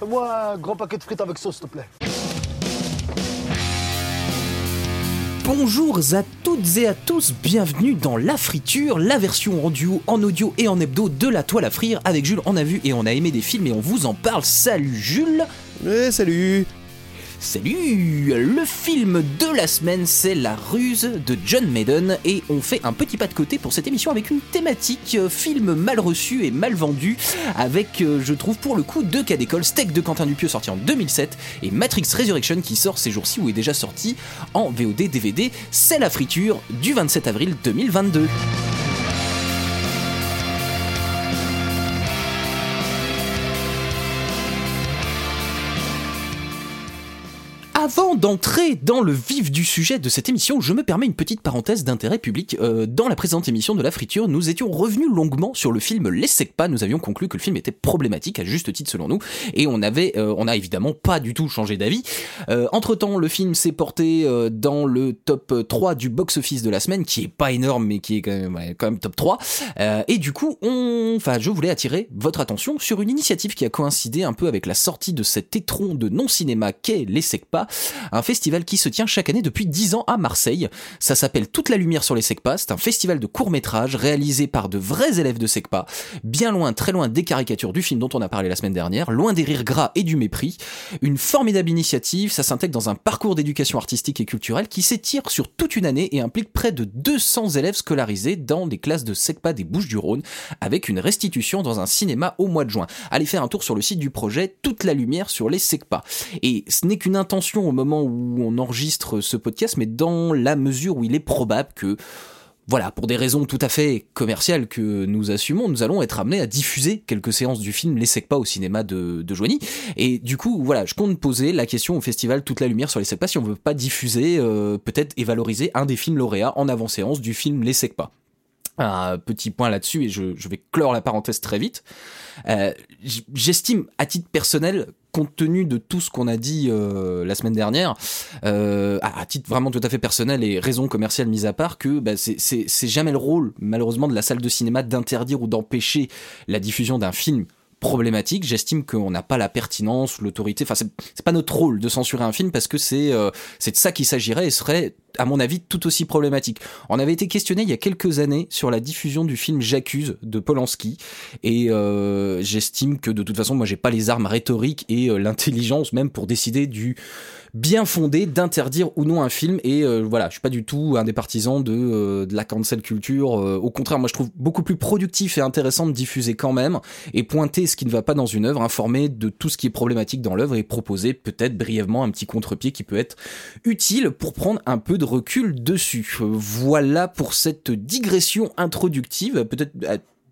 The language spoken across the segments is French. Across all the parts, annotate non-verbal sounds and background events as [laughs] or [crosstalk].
Fais-moi un grand paquet de frites avec sauce, s'il te plaît. Bonjour à toutes et à tous, bienvenue dans La Friture, la version en duo, en audio et en hebdo de La Toile à Frire. Avec Jules, on a vu et on a aimé des films et on vous en parle. Salut Jules Eh, salut Salut Le film de la semaine, c'est La Ruse de John Madden et on fait un petit pas de côté pour cette émission avec une thématique euh, film mal reçu et mal vendu avec, euh, je trouve pour le coup, deux cas d'école, Steak de Quentin Dupieux sorti en 2007 et Matrix Resurrection qui sort ces jours-ci ou est déjà sorti en VOD DVD. C'est la friture du 27 avril 2022. Avant d'entrer dans le vif du sujet de cette émission, je me permets une petite parenthèse d'intérêt public. Euh, dans la présente émission de La Friture, nous étions revenus longuement sur le film Les pas. Nous avions conclu que le film était problématique, à juste titre selon nous, et on avait, euh, on a évidemment pas du tout changé d'avis. Euh, entre temps, le film s'est porté euh, dans le top 3 du box-office de la semaine, qui est pas énorme, mais qui est quand même, ouais, quand même top 3. Euh, et du coup, on, enfin, je voulais attirer votre attention sur une initiative qui a coïncidé un peu avec la sortie de cet étron de non-cinéma qu'est Les pas un festival qui se tient chaque année depuis 10 ans à Marseille. Ça s'appelle Toute la lumière sur les SECPA, c'est un festival de courts-métrages réalisé par de vrais élèves de SECPA, bien loin, très loin des caricatures du film dont on a parlé la semaine dernière, loin des rires gras et du mépris. Une formidable initiative, ça s'intègre dans un parcours d'éducation artistique et culturelle qui s'étire sur toute une année et implique près de 200 élèves scolarisés dans les classes de SECPA des Bouches-du-Rhône, avec une restitution dans un cinéma au mois de juin. Allez faire un tour sur le site du projet Toute la lumière sur les SECPA. Et ce n'est qu'une intention au moment où on enregistre ce podcast, mais dans la mesure où il est probable que voilà, pour des raisons tout à fait commerciales que nous assumons, nous allons être amenés à diffuser quelques séances du film Les Secpas au cinéma de, de Joigny. Et du coup, voilà, je compte poser la question au festival Toute la lumière sur les Secpas si on veut pas diffuser, euh, peut-être et valoriser un des films lauréats en avant-séance du film Les Secpas. Un petit point là-dessus et je, je, vais clore la parenthèse très vite. Euh, J'estime à titre personnel compte tenu de tout ce qu'on a dit euh, la semaine dernière, euh, à, titre vraiment tout à fait personnel et raison commerciale mise à part, que bah, c'est jamais le rôle, malheureusement, de la salle de cinéma d'interdire ou d'empêcher la diffusion d'un film problématique. J'estime qu'on n'a pas la pertinence, l'autorité. Enfin, c'est pas notre rôle de censurer un film parce que c'est euh, c'est de ça qu'il s'agirait et serait, à mon avis, tout aussi problématique. On avait été questionné il y a quelques années sur la diffusion du film J'accuse de Polanski et euh, j'estime que de toute façon, moi, j'ai pas les armes rhétoriques et euh, l'intelligence même pour décider du bien fondé d'interdire ou non un film et euh, voilà je suis pas du tout un des partisans de, la cancel culture au contraire moi je trouve beaucoup plus productif et intéressant de diffuser quand même et pointer ce qui ne va pas dans une œuvre informer de tout ce qui est problématique dans l'œuvre et proposer peut-être brièvement un petit contre-pied qui peut être utile pour prendre un peu de recul dessus voilà pour cette digression introductive peut-être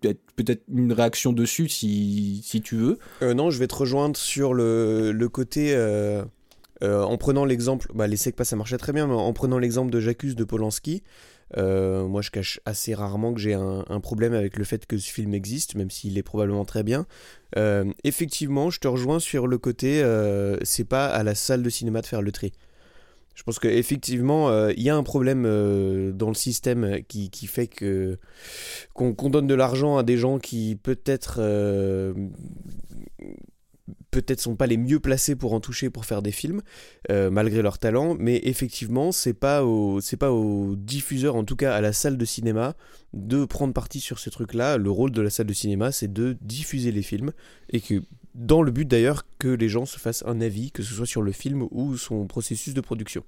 peut-être une réaction dessus si, si tu veux. Euh, non, je vais te rejoindre sur le, le côté euh, euh, en prenant l'exemple, bah, les SECPA ça marchait très bien, mais en prenant l'exemple de J'accuse de Polanski, euh, moi je cache assez rarement que j'ai un, problème avec le fait que ce film existe, même s'il est probablement très bien. Euh, effectivement, je te rejoins sur le côté, euh, c'est pas à la salle de cinéma de faire le tri. Je pense qu'effectivement, il euh, y a un problème euh, dans le système qui, fait que qu'on qu donne de l'argent à des gens qui peut-être euh, peut-être sont pas les mieux placés pour en toucher pour faire des films euh, malgré leur talent. Mais effectivement c'est pas au c'est pas aux diffuseurs en tout cas à la salle de cinéma de prendre parti sur ce truc là le rôle de la salle de cinéma c'est de diffuser les films et que dans le but d'ailleurs que les gens se fassent un avis que ce soit sur le film ou son processus de production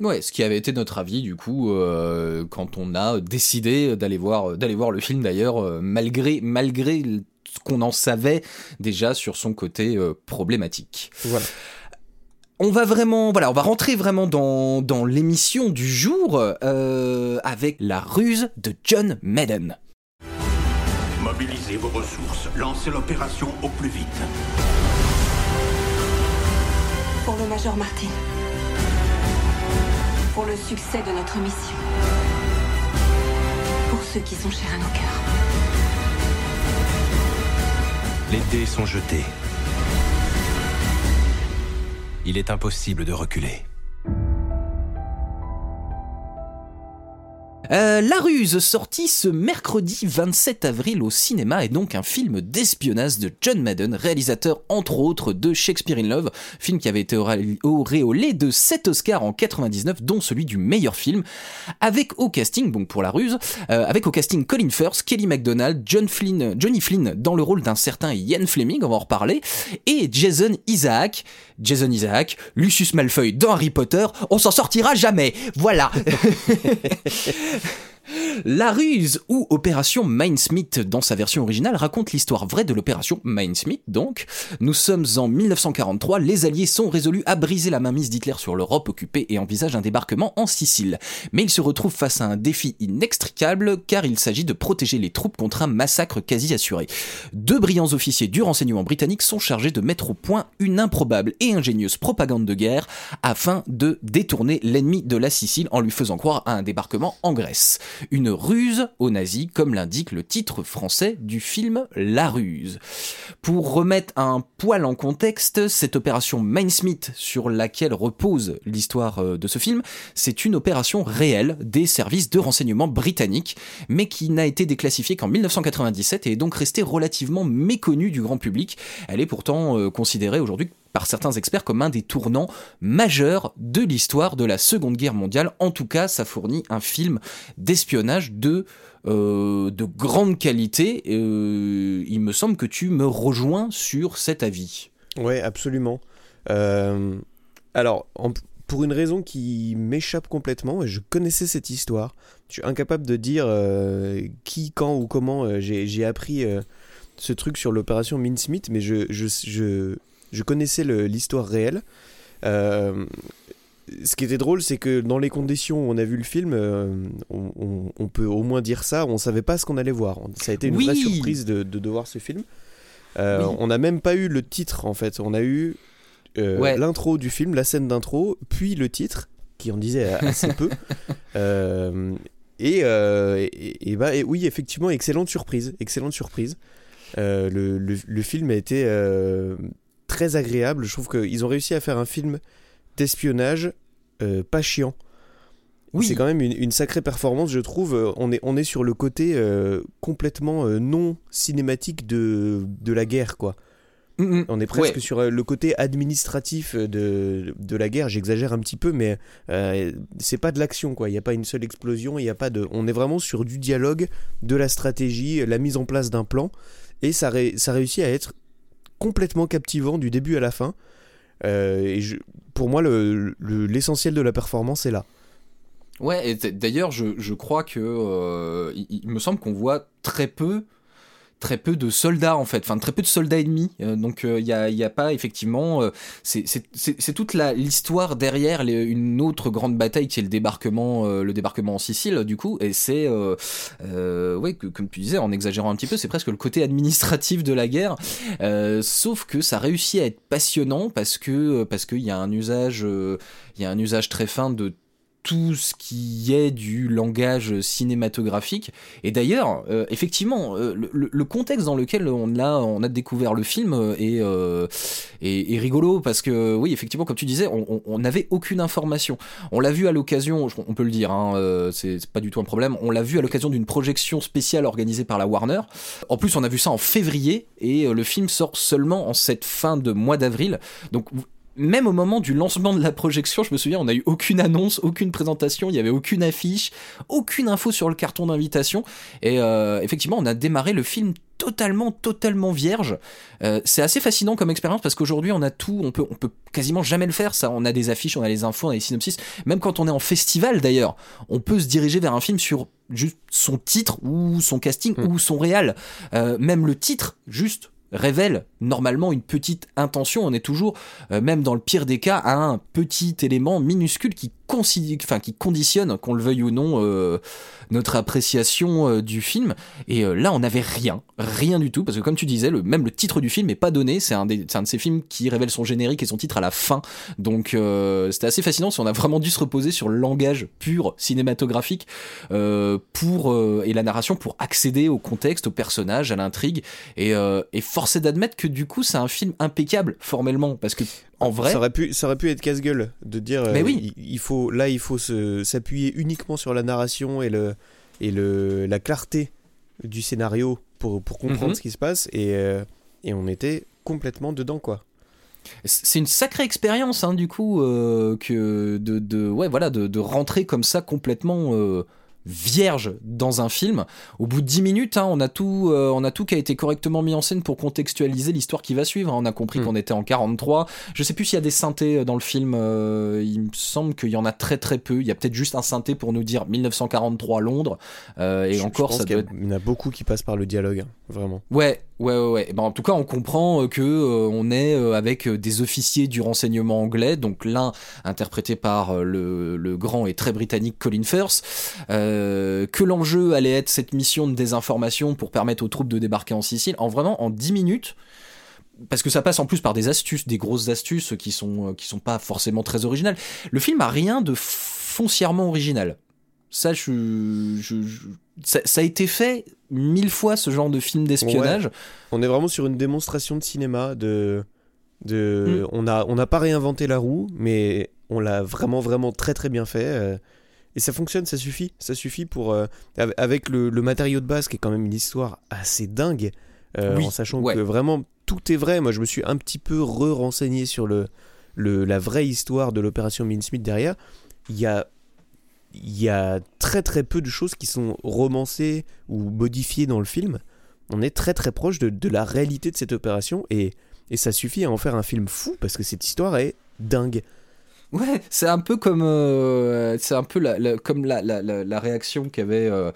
Ouais, ce qui avait été notre avis du coup euh, quand on a décidé d'aller voir d'aller voir le film d'ailleurs euh, malgré malgré ce qu'on en savait déjà sur son côté euh, problématique. Voilà. On va vraiment, voilà, on va rentrer vraiment dans, dans l'émission du jour avec la ruse de John Madden. Vos ressources, lancez l'opération au plus vite. Pour le Major Martin. Pour le succès de notre mission. Pour ceux qui sont chers à nos cœurs. Les dés sont jetés. Il est impossible de reculer. Euh, La Ruse, sorti ce mercredi 27 avril au cinéma, est donc un film d'espionnage de John Madden, réalisateur entre autres de Shakespeare in Love, film qui avait été auréolé- de 7 Oscars en 99, dont celui du meilleur film, avec au casting, donc pour La Ruse, euh, avec au casting Colin Firth, Kelly MacDonald, John Flynn, Johnny Flynn dans le rôle d'un certain Ian Fleming, on va en reparler, et Jason Isaac, Jason Isaac, Lucius Malfoy dans Harry Potter, on s'en sortira jamais, voilà. [laughs] La ruse ou opération Mindsmith dans sa version originale raconte l'histoire vraie de l'opération Mindsmith donc. Nous sommes en 1943, les Alliés sont résolus à briser la mainmise d'Hitler sur l'Europe occupée et envisagent un débarquement en Sicile. Mais ils se retrouvent face à un défi inextricable car il s'agit de protéger les troupes contre un massacre quasi assuré. Deux brillants officiers du renseignement britannique sont chargés de mettre au point une improbable et ingénieuse propagande de guerre afin de détourner l'ennemi de la Sicile en lui faisant croire à un débarquement en Grèce. Une ruse aux nazis, comme l'indique le titre français du film La Ruse. Pour remettre un poil en contexte, cette opération Mindsmith sur laquelle repose l'histoire euh, de ce film, c'est une opération réelle des services de renseignement britanniques, mais qui n'a été déclassifiée qu'en 1997 et est donc restée relativement méconnue du grand public. Elle est pourtant euh, considérée aujourd'hui par certains experts comme un des tournants majeurs de l'histoire de la Seconde Guerre mondiale. En tout cas, ça fournit un film d'espionnage de euh, de grande qualité. Euh, il me semble que tu me rejoins sur cet avis. Ouais, absolument. Euh, alors, pour une raison qui m'échappe complètement, je connaissais cette histoire. Je suis incapable de dire qui, quand ou comment j'ai appris ce truc sur l'opération Mincemeat, mais je, je connaissais l'histoire réelle. Euh, ce qui était drôle, c'est que dans les conditions où on a vu le film, euh, on, on- on peut au moins dire ça, on savait pas ce qu'on allait voir. Ça a été une Oui. vraie surprise de, de, de voir ce film. Euh, Oui. On n'a même pas eu le titre en fait, on a eu Ouais. l'intro du film, la scène d'intro, puis le titre, qui en disait assez peu. [laughs] Et, et, et bah, et oui, effectivement, excellente surprise. Excellente surprise. Euh, le, le, le film a été euh, très agréable. Je trouve qu'ils ont réussi à faire un film d'espionnage euh, pas chiant. Oui. C'est quand même une, une sacrée performance, je trouve. Euh, On est, on est sur le côté euh, complètement euh, non cinématique de, de la guerre, quoi. Mm, mm. On est presque Ouais. sur le côté administratif de, de la guerre. J'exagère un petit peu, mais euh, c'est pas de l'action, quoi. Il n'y a pas une seule explosion. Il y a pas de. On est vraiment sur du dialogue, de la stratégie, la mise en place d'un plan, et ça, ré- ça réussit à être complètement captivant du début à la fin. Euh, et pour moi, le- le- l'essentiel de la performance est là. Ouais, et d'ailleurs, je, je crois que euh, il me semble qu'on voit très peu, très peu de soldats en fait, enfin très peu de soldats ennemis. Euh, donc il n'y a, y a pas effectivement, euh, c'est- toute l'histoire derrière une autre grande bataille qui est le débarquement, euh, le débarquement en Sicile du coup, et c'est, euh, euh, ouais, que- comme tu disais, en exagérant un petit peu, c'est presque le côté administratif de la guerre. Euh, sauf que ça réussit à être passionnant parce que parce qu'il y a un usage, euh, il y a un usage très fin de tout ce qui est du langage cinématographique. Et d'ailleurs, euh, effectivement, euh, le, contexte dans lequel on a, on a découvert le film euh, est, est, rigolo parce que, oui, effectivement, comme tu disais, on- n'avait aucune information. On l'a vu à l'occasion, on peut le dire, hein, c'est pas du tout un problème, on l'a vu à l'occasion d'une projection spéciale organisée par la Warner. En plus, on a vu ça en février et le film sort seulement en cette fin de mois d'avril. Donc, même au moment du lancement de la projection, je me souviens, on n'a eu aucune annonce, aucune présentation, il y avait aucune affiche, aucune info sur le carton d'invitation. Et euh, effectivement, on a démarré le film totalement, totalement vierge. Euh, c'est assez fascinant comme expérience parce qu'aujourd'hui, on a tout, on peut, on peut quasiment jamais le faire. Ça, on a des affiches, on a les infos, on a les synopsis. Même quand on est en festival, d'ailleurs, on peut se diriger vers un film sur juste son titre ou son casting Mm. ou son réal. Euh, même le titre, juste révèle normalement une petite intention. On est toujours, euh, même dans le pire des cas, à un petit élément minuscule qui, enfin, qui conditionne, qu'on le veuille ou non, euh, notre appréciation euh, du film. Et euh, là, on n'avait rien, rien du tout, parce que comme tu disais, le, même le titre du film n'est pas donné. C'est un, des- c'est un de ces films qui révèle son générique et son titre à la fin. Donc euh, c'était assez fascinant. Si on a vraiment dû se reposer sur le langage pur cinématographique euh, pour euh, et la narration pour accéder au contexte, au personnage, à l'intrigue. Et, et force est d'admettre que du coup, c'est un film impeccable formellement, parce que en vrai. Ça aurait pu, ça aurait pu être casse-gueule de dire. Mais euh, oui. il, il faut, là, il faut s'appuyer uniquement sur la narration et le et le la clarté du scénario pour pour comprendre Mhm. ce qui se passe et euh, et on était complètement dedans quoi. C'est une sacrée expérience, hein, du coup, euh, que de, de, ouais, voilà, de, de rentrer comme ça complètement vierge dans un film. Au bout de 10 minutes, hein, on, a tout, euh, on a tout qui a été correctement mis en scène pour contextualiser l'histoire qui va suivre. hein. On a compris Mm. qu'on était en 43. Je sais plus s'il y a des synthés dans le film. euh, il me semble qu'il y en a très très peu. Il y a peut-être juste un synthé pour nous dire 1943 Londres. Euh, et Je- je encore, pense ça doit être il y en a beaucoup qui passent par le dialogue, hein, vraiment. Ouais, ouais, ouais. Ben, en tout cas, on comprend euh, que euh, on est euh, avec des officiers du renseignement anglais, donc l'un interprété par le, grand et très britannique Colin Firth, que l'enjeu allait être cette mission de désinformation pour permettre aux troupes de débarquer en Sicile. En vraiment, en 10 minutes. Parce que ça passe en plus par des astuces, des grosses astuces qui sont qui sont pas forcément très originales. Le film a rien de foncièrement original. Ça, je, je- je- ça, ça a été fait mille fois ce genre de film d'espionnage. On est vraiment sur une démonstration de cinéma de de Mm. on n'a pas réinventé la roue mais on l'a vraiment vraiment très très bien fait euh, et ça fonctionne ça suffit ça suffit pour euh, av- avec le, le matériau de base qui est quand même une histoire assez dingue euh, Oui, en sachant ouais. que vraiment tout est vrai moi je me suis un petit peu re-renseigné sur le, le la vraie histoire de l'opération Mincemeat derrière il y a il y a très très peu de choses qui sont romancées ou modifiées dans le film on est très très proche de, la réalité de cette opération et, et ça suffit à en faire un film fou parce que cette histoire est dingue. Ouais, c'est un peu comme euh, c'est un peu la, la- comme la, la, la, réaction qu'avait euh,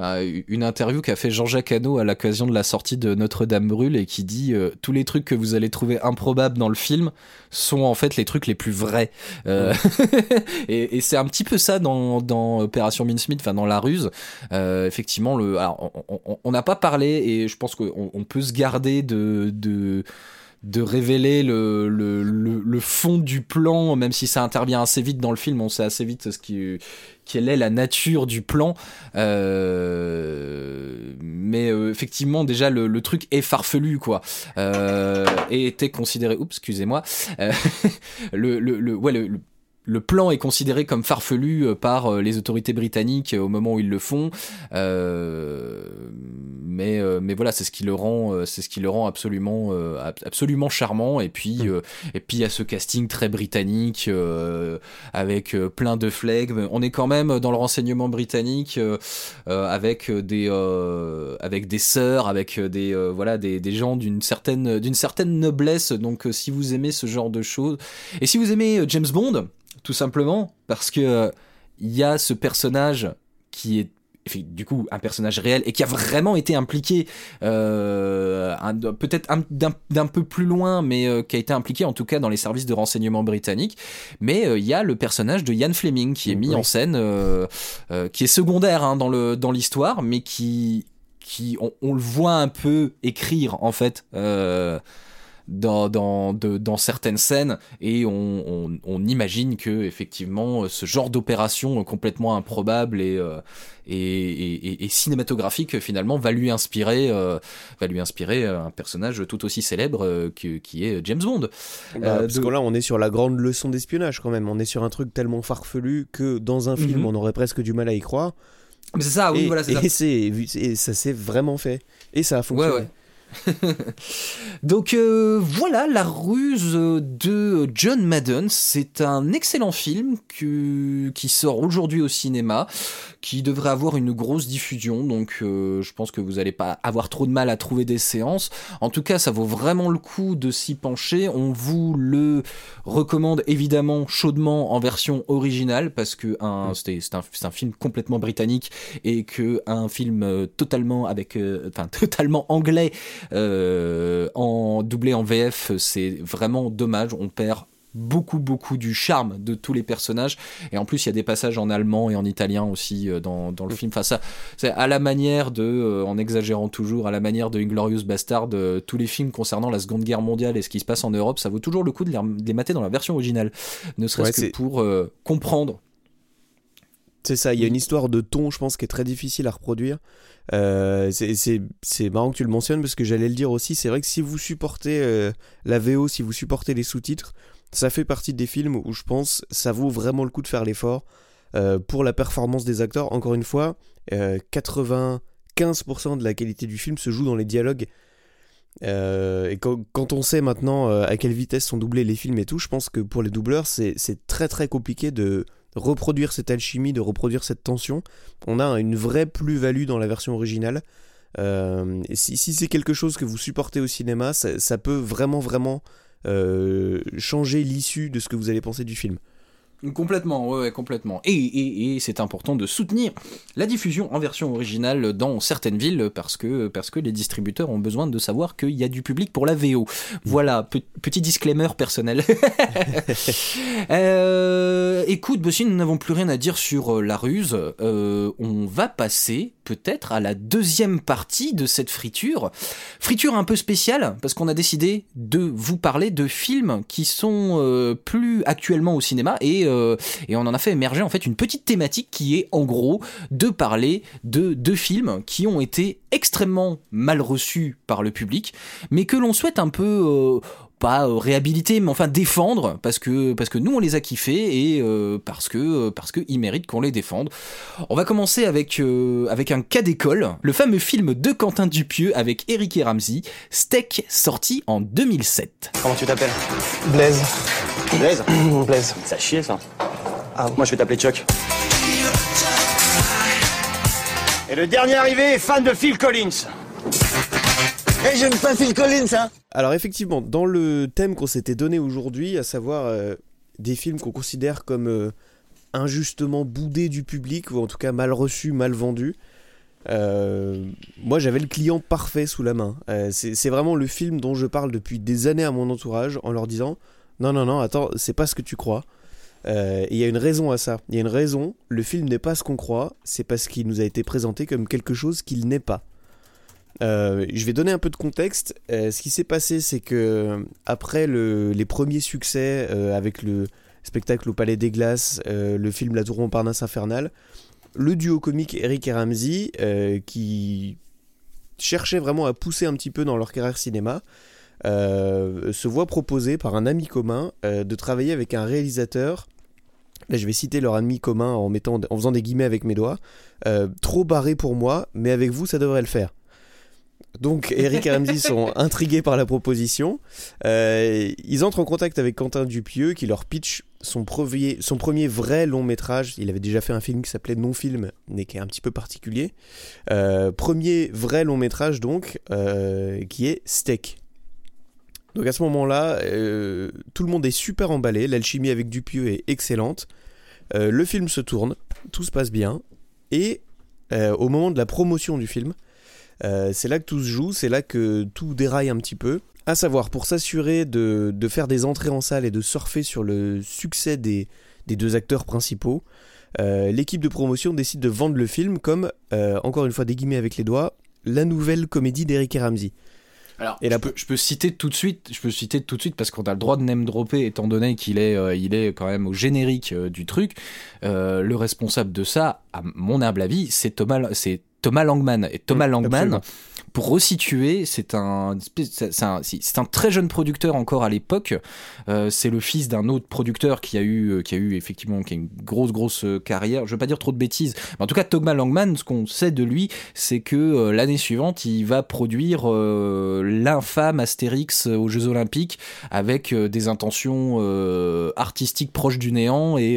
euh, une interview qu'a fait Jean-Jacques Hano à l'occasion de la sortie de Notre-Dame brûle et qui dit euh, tous les trucs que vous allez trouver improbables dans le film sont en fait les trucs les plus vrais. Euh, [laughs] et et c'est un petit peu ça dans, dans Opération Mincemeat, enfin dans la ruse. Euh, effectivement, le alors, on- n'a pas parlé et je pense qu'on on peut se garder de, de de révéler le, le, le, fond du plan, même si ça intervient assez vite dans le film, on sait assez vite ce qui, quelle est la nature du plan. Euh, mais euh, effectivement, déjà, le, le truc est farfelu, quoi. Euh, et était considéré... Oups, excusez-moi. [laughs] Le, le, le, ouais, le, le- plan est considéré comme farfelu euh, par euh, les autorités britanniques euh, au moment où ils le font, Euh, mais mais voilà, c'est ce qui le rend, c'est ce qui le rend absolument ab- absolument charmant. Et puis euh, et puis il y a ce casting très britannique euh, avec plein de flegmes. On est quand même dans le renseignement britannique euh, avec des avec des sœurs, avec des voilà des, des gens d'une certaine d'une certaine noblesse. Donc si vous aimez ce genre de choses et si vous aimez James Bond, tout simplement parce que il y a ce personnage qui est du coup un personnage réel et qui a vraiment été impliqué euh, peut-être un- d'un peu plus loin mais euh, qui a été impliqué en tout cas dans les services de renseignement britanniques mais euh, il y a le personnage de Ian Fleming qui est mis Oui. en scène qui est secondaire hein, dans le dans l'histoire mais qui qui on, on le voit un peu écrire en fait dans, dans, de- dans certaines scènes et on, on, on imagine que effectivement ce genre d'opération complètement improbable et, euh, et, et, et- et cinématographique finalement va lui inspirer euh, va lui inspirer un personnage tout aussi célèbre euh, que, qui est James Bond. Bah, Euh, parce de- que là, on est sur la grande leçon d'espionnage quand même. On est sur un truc tellement farfelu que dans un film, Mhm. on aurait presque du mal à y croire. Mais c'est ça, oui, et, voilà, c'est ça. et ça s'est vraiment fait. Et ça a fonctionné. Ouais, ouais. [laughs] Donc euh, voilà la ruse de John Madden. C'est un excellent film qui sort aujourd'hui au cinéma, qui devrait avoir une grosse diffusion. Donc euh, je pense que vous n'allez pas avoir trop de mal à trouver des séances. En tout cas, ça vaut vraiment le coup de s'y pencher. On vous le recommande évidemment chaudement en version originale parce que c'était- c'est un, film complètement britannique et que un film euh, totalement avec, euh, enfin [laughs] totalement anglais en doublé en VF, c'est vraiment dommage. On perd beaucoup beaucoup du charme de tous les personnages. Et en plus il y a des passages en allemand et en italien aussi euh, dans, dans le film. Enfin ça c'est à la manière de euh, en exagérant toujours à la manière de Inglorious Bastard euh, tous les films concernant la seconde guerre mondiale et ce qui se passe en Europe ça vaut toujours le coup de les, de les mater dans la version originale. Ne serait-ce Ouais, que pour euh, comprendre. C'est ça, il y a une histoire de ton, je pense, qui est très difficile à reproduire. Euh, c'est- marrant que tu le mentionnes parce que j'allais le dire aussi. C'est vrai que si vous supportez euh, la VO, si vous supportez les sous-titres, ça fait partie des films où je pense ça vaut vraiment le coup de faire l'effort euh, pour la performance des acteurs. Encore une fois, euh, 95% de la qualité du film se joue dans les dialogues. Et quand, quand on sait maintenant à quelle vitesse sont doublés les films et tout, je pense que pour les doubleurs, c'est très très compliqué de reproduire cette alchimie, de reproduire cette tension. On a une vraie plus-value dans la version originale. Euh, si c'est quelque chose que vous supportez au cinéma, ça, ça peut vraiment vraiment euh, changer l'issue de ce que vous allez penser du film. Complètement, ouais, complètement. Et, et, et c'est important de soutenir la diffusion en version originale dans certaines villes parce que, parce que les distributeurs ont besoin de savoir qu'il y a du public pour la VO. Voilà, pe- petit disclaimer personnel. [laughs] Euh, écoute, si nous n'avons plus rien à dire sur euh, la ruse, euh, on va passer peut-être à la deuxième partie de cette friture. Friture un peu spéciale parce qu'on a décidé de vous parler de films qui sont plus actuellement au cinéma et, euh, et on en a fait émerger en fait une petite thématique qui est en gros de parler de deux films qui ont été extrêmement mal reçus par le public mais que l'on souhaite un peu euh, pas euh, réhabiliter mais enfin défendre parce que parce que nous on les a kiffés et euh, parce que parce que ils méritent qu'on les défende. On va commencer avec euh, avec un cas d'école, le fameux film de Quentin Dupieux avec Eric et Ramsey, Steak sorti en 2007. Comment tu t'appelles? Blaise. Blaise [coughs] Blaise. Ça chie ça. Ah, moi je vais t'appeler Chuck. Et le dernier arrivé est fan de Phil Collins. Eh, j'aime pas Phil Collins, hein Alors effectivement, dans le thème qu'on s'était donné aujourd'hui, à savoir euh, des films qu'on considère comme euh, injustement boudés du public, ou en tout cas mal reçus, mal vendus, euh, moi j'avais le client parfait sous la main. Euh, c'est vraiment le film dont je parle depuis des années à mon entourage en leur disant non non non attends c'est pas ce que tu crois. Euh, il y a une raison à ça. Il y a une raison. Le film n'est pas ce qu'on croit. C'est parce qu'il nous a été présenté comme quelque chose qu'il n'est pas. Euh, je vais donner un peu de contexte. Euh, ce qui s'est passé, c'est que après le- les premiers succès avec le spectacle au Palais des Glaces, le film La Tour Montparnasse infernale, le duo comique Eric et Ramsey, qui cherchaient vraiment à pousser un petit peu dans leur carrière cinéma, se voit proposer par un ami commun euh, de travailler avec un réalisateur. Là, je vais citer leur ami commun en, mettant, en faisant des guillemets avec mes doigts. Euh, trop barré pour moi, mais avec vous, ça devrait le faire. Donc Eric et Ramsey [laughs] sont intrigués par la proposition. Euh, ils entrent en contact avec Quentin Dupieux qui leur pitch son premier, son premier vrai long métrage. Il avait déjà fait un film qui s'appelait Non-Film, mais qui est un petit peu particulier. Euh, premier vrai long métrage donc, euh, qui est Steak. Donc à ce moment-là, euh, tout le monde est super emballé. L'alchimie avec Dupieux est excellente. Euh, le film se tourne, tout se passe bien. Et euh, au moment de la promotion du film, c'est là que tout se joue, c'est là que tout déraille un petit peu. À savoir, pour s'assurer de, faire des entrées en salle et de surfer sur le succès des, deux acteurs principaux, l'équipe de promotion décide de vendre le film comme, encore une fois des guillemets avec les doigts, la nouvelle comédie d'Eric et Ramsey. Alors, Et je, peux, je peux citer tout de suite, je peux citer tout de suite parce qu'on a le droit de name dropper étant donné qu'il est, euh, il est quand même au générique euh, du truc. Euh, le responsable de ça, à mon humble avis, c'est Thomas, c'est Thomas Langman. Et Thomas Mm, Langman, absolument. Pour resituer, c'est un, un, très jeune producteur encore à l'époque. Euh, c'est le fils d'un autre producteur qui a eu, euh, qui a eu effectivement, une grosse, grosse euh, carrière. Je veux pas dire trop de bêtises, en tout cas, Thomas Langman, ce qu'on sait de lui, c'est que l'année suivante, il va produire l'infâme Astérix aux Jeux Olympiques avec des intentions artistiques proches du néant et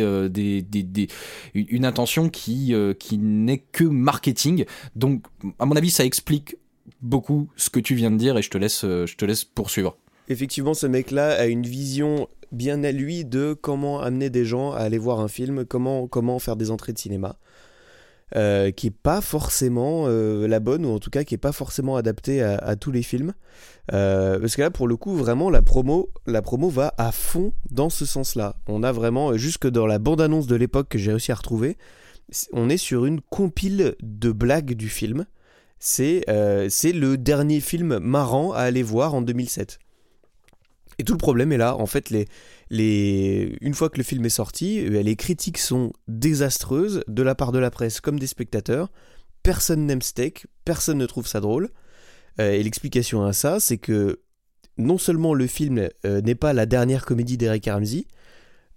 une intention qui, qui n'est que marketing. Donc, à mon avis, ça explique beaucoup ce que tu viens de dire et je te laisse, euh, je te laisse poursuivre. Effectivement, ce mec-là a une vision bien à lui de comment amener des gens à aller voir un film, comment, comment faire des entrées de cinéma, euh, qui est pas forcément euh, la bonne, ou en tout cas qui est pas forcément adaptée à, tous les films. Parce que là, pour le coup, vraiment, la promo, la promo va à fond dans ce sens-là. On a vraiment, jusque dans la bande-annonce de l'époque que j'ai réussi à retrouver, on est sur une compile de blagues du film. C'est euh, c'est le dernier film marrant à aller voir en 2007. Et tout le problème est là, en fait, les, les... une fois que le film est sorti, euh, les critiques sont désastreuses de la part de la presse comme des spectateurs. Personne n'aime Steak, personne ne trouve ça drôle. Euh, et l'explication à ça, c'est que non seulement le film n'est pas la dernière comédie d'Eric Ramsey,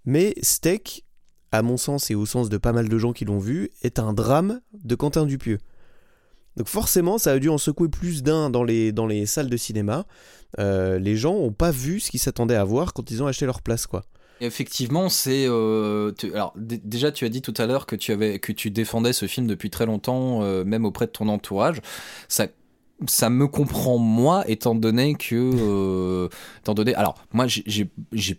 mais Steak, à mon sens et au sens de pas mal de gens qui l'ont vu, est un drame de Quentin Dupieux. Donc forcément, ça a dû en secouer plus d'un dans les, dans les salles de cinéma. Euh, les gens n'ont pas vu ce qu'ils s'attendaient à voir quand ils ont acheté leur place, quoi. Effectivement, c'est euh, alors déjà tu as dit tout à l'heure que tu avais que tu défendais ce film depuis très longtemps, euh, même auprès de ton entourage. Ça ça me comprend moi, étant donné que euh, étant donné alors moi j'ai-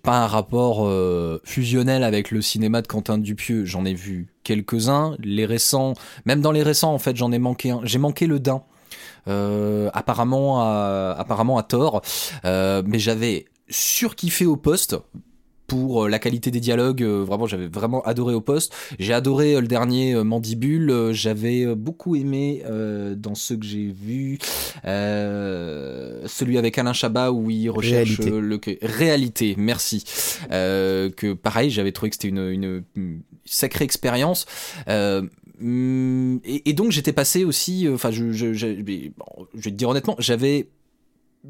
pas un rapport euh, fusionnel avec le cinéma de Quentin Dupieux. J'en ai vu quelques-uns, les récents, même dans les récents en fait j'en ai manqué un. J'ai manqué le Dain. Euh, apparemment à, apparemment à tort, mais j'avais surkiffé au poste pour euh, la qualité des dialogues. euh, vraiment, j'avais vraiment adoré au poste. J'ai adoré euh, le dernier Mandibule. J'avais beaucoup aimé euh, dans ceux que j'ai vus euh, celui avec Alain Chabat où il recherche Réalité. le réalité. Merci. Euh, que pareil, j'avais trouvé que c'était une, une, une sacrée expérience. Euh, hum, et, et donc j'étais passé aussi, enfin je, je, je, bon, je vais te dire honnêtement, j'avais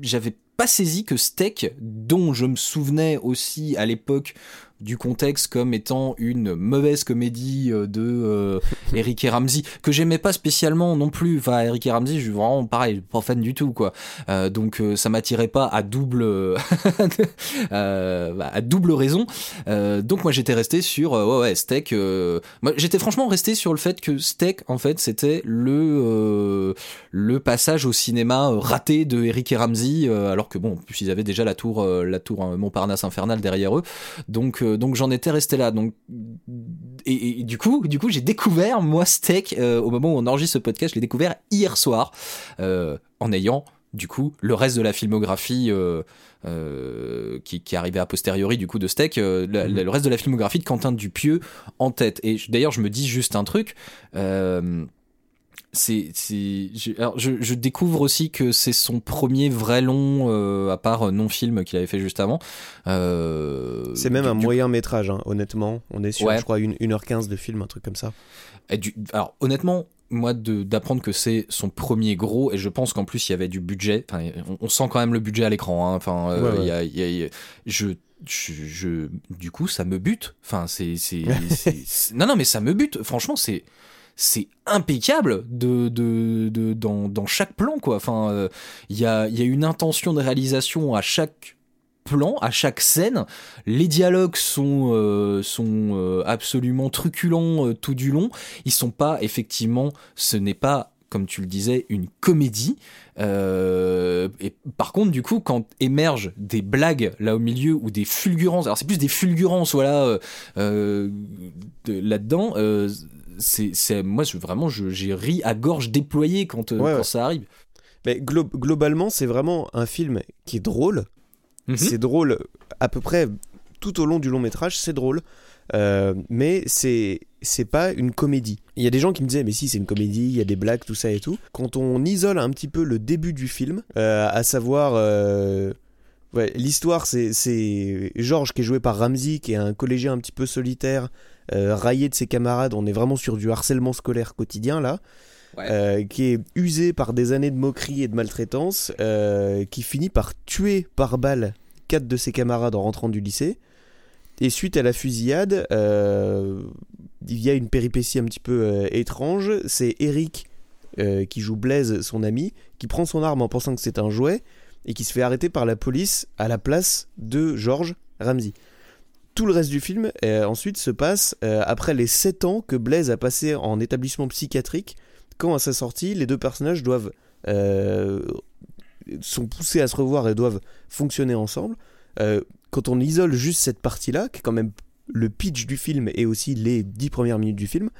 j'avais pas saisi que Steak, dont je me souvenais aussi à l'époque du contexte comme étant une mauvaise comédie euh, de euh, [laughs] Eric et Ramsey que j'aimais pas spécialement non plus. Enfin Eric et Ramsey je suis vraiment pareil pas fan du tout quoi. Euh, donc ça m'attirait pas à double euh, [laughs] à double raison. Donc moi j'étais resté sur ouais ouais Steak j'étais franchement resté sur le fait que Steak en fait c'était le le passage au cinéma raté de Eric et Ramsey alors que bon en plus ils avaient déjà la tour la tour euh, Montparnasse infernale derrière eux. Donc euh, donc j'en étais resté là. Donc et, et du coup du coup j'ai découvert moi Steak euh, au moment où on enregistre ce podcast je l'ai découvert hier soir euh, en ayant du coup le reste de la filmographie qui, qui est arrivé a posteriori du coup de Steak la- la- le reste de la filmographie de Quentin Dupieux en tête. Et d'ailleurs je me dis juste un truc c'est je, alors je, je découvre aussi que c'est son premier vrai long euh, à part non film qu'il avait fait juste avant Euh, C'est même du- un du- moyen métrage, hein, honnêtement. On est sur, Ouais. je crois, une 1h15 de film, un truc comme ça. et du- alors honnêtement moi d'apprendre que c'est son premier gros et je pense qu'en plus il y avait du budget enfin on, on sent quand même le budget à l'écran hein. enfin euh, Ouais, ouais. il y a- il y a- il y a- je je, je- du coup ça me bute enfin c'est- [laughs] non non mais ça me bute franchement c'est c'est impeccable de, de, de dans, dans chaque plan quoi enfin euh, il y a y a une intention de réalisation à chaque plan, à chaque scène. Les dialogues sont, euh, sont euh, absolument truculents euh, tout du long. Ils sont pas, effectivement, ce n'est pas, comme tu le disais, une comédie. Euh, et par contre, du coup, quand émergent des blagues là au milieu ou des fulgurances, alors c'est plus des fulgurances, voilà, euh, euh, de- là-dedans. C'est, c'est, moi, je, vraiment, je- j'ai ri à gorge déployée quand, euh, Ouais, quand ouais. ça arrive. Mais glo- globalement, c'est vraiment un film qui est drôle. Mhm. C'est drôle à peu près tout au long du long métrage, c'est drôle. Euh, mais c'est c'est pas une comédie. Il y a des gens qui me disaient mais si c'est une comédie, il y a des blagues, tout ça et tout. Quand on isole un petit peu le début du film, euh, à savoir euh, ouais, l'histoire c'est c'est Georges qui est joué par Ramsey, qui est un collégien un petit peu solitaire, raillé de ses camarades. On est vraiment sur du harcèlement scolaire quotidien là. Euh, qui est usé par des années de moquerie et de maltraitance, euh, qui finit par tuer par balle quatre de ses camarades en rentrant du lycée. Et suite à la fusillade, euh, il y a une péripétie un petit peu euh, étrange. C'est Eric, euh, qui joue Blaise, son ami, qui prend son arme en pensant que c'est un jouet et qui se fait arrêter par la police à la place de George Ramsey. Tout le reste du film ensuite se passe euh, après les 7 ans que Blaise a passé en établissement psychiatrique quand à sa sortie, les deux personnages doivent euh, sont poussés à se revoir et doivent fonctionner ensemble. Euh, quand on isole juste cette partie-là, qui est quand même le pitch du film et aussi les dix premières minutes du film,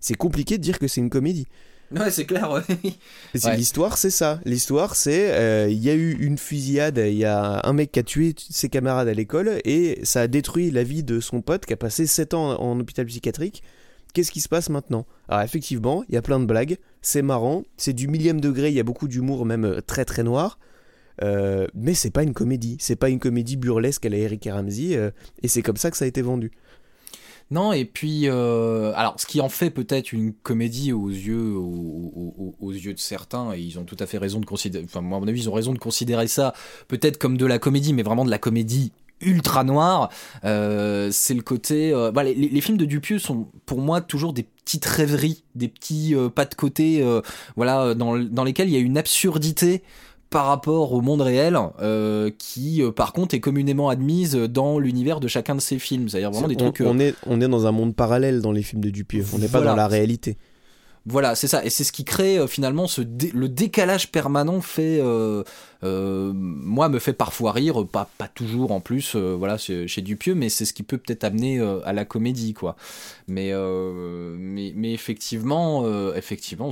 c'est compliqué de dire que c'est une comédie. Ouais, c'est clair. [laughs] ouais. L'histoire, c'est ça. L'histoire, c'est euh, il y a eu une fusillade, il y a un mec qui a tué ses camarades à l'école et ça a détruit la vie de son pote qui a passé 7 ans en hôpital psychiatrique. Qu'est-ce qui se passe maintenant? Alors effectivement, il y a plein de blagues, c'est marrant, c'est du millième degré, il y a beaucoup d'humour même euh, très très noir. Euh, mais c'est pas une comédie. C'est pas une comédie burlesque à la Eric et Ramsey. euh, et c'est comme ça que ça a été vendu. Non, et puis, euh, alors, ce qui en fait peut-être une comédie aux yeux, aux, aux- yeux de certains, et ils ont tout à fait raison de considérer, enfin, moi, à mon avis, ils ont raison de considérer ça peut-être comme de la comédie, mais vraiment de la comédie ultra noire. Euh, c'est le côté. euh, bah, les, les films de Dupieux sont pour moi toujours des petites rêveries, des petits euh, pas de côté, euh, voilà, dans, dans lesquels il y a une absurdité par rapport au monde réel, euh, qui euh, par contre est communément admise dans l'univers de chacun de ces films. C'est-à-dire vraiment des on, trucs. euh, on est, on est dans un monde parallèle dans les films de Dupieux. On n'est pas dans la réalité. Voilà, c'est ça. Et c'est ce qui crée finalement ce dé- le décalage permanent fait, moi, me fait parfois rire, pas, pas toujours en plus, euh, voilà, chez, chez Dupieux, mais c'est ce qui peut peut-être amener euh, à la comédie, quoi. Mais, euh, mais, mais effectivement, euh, effectivement,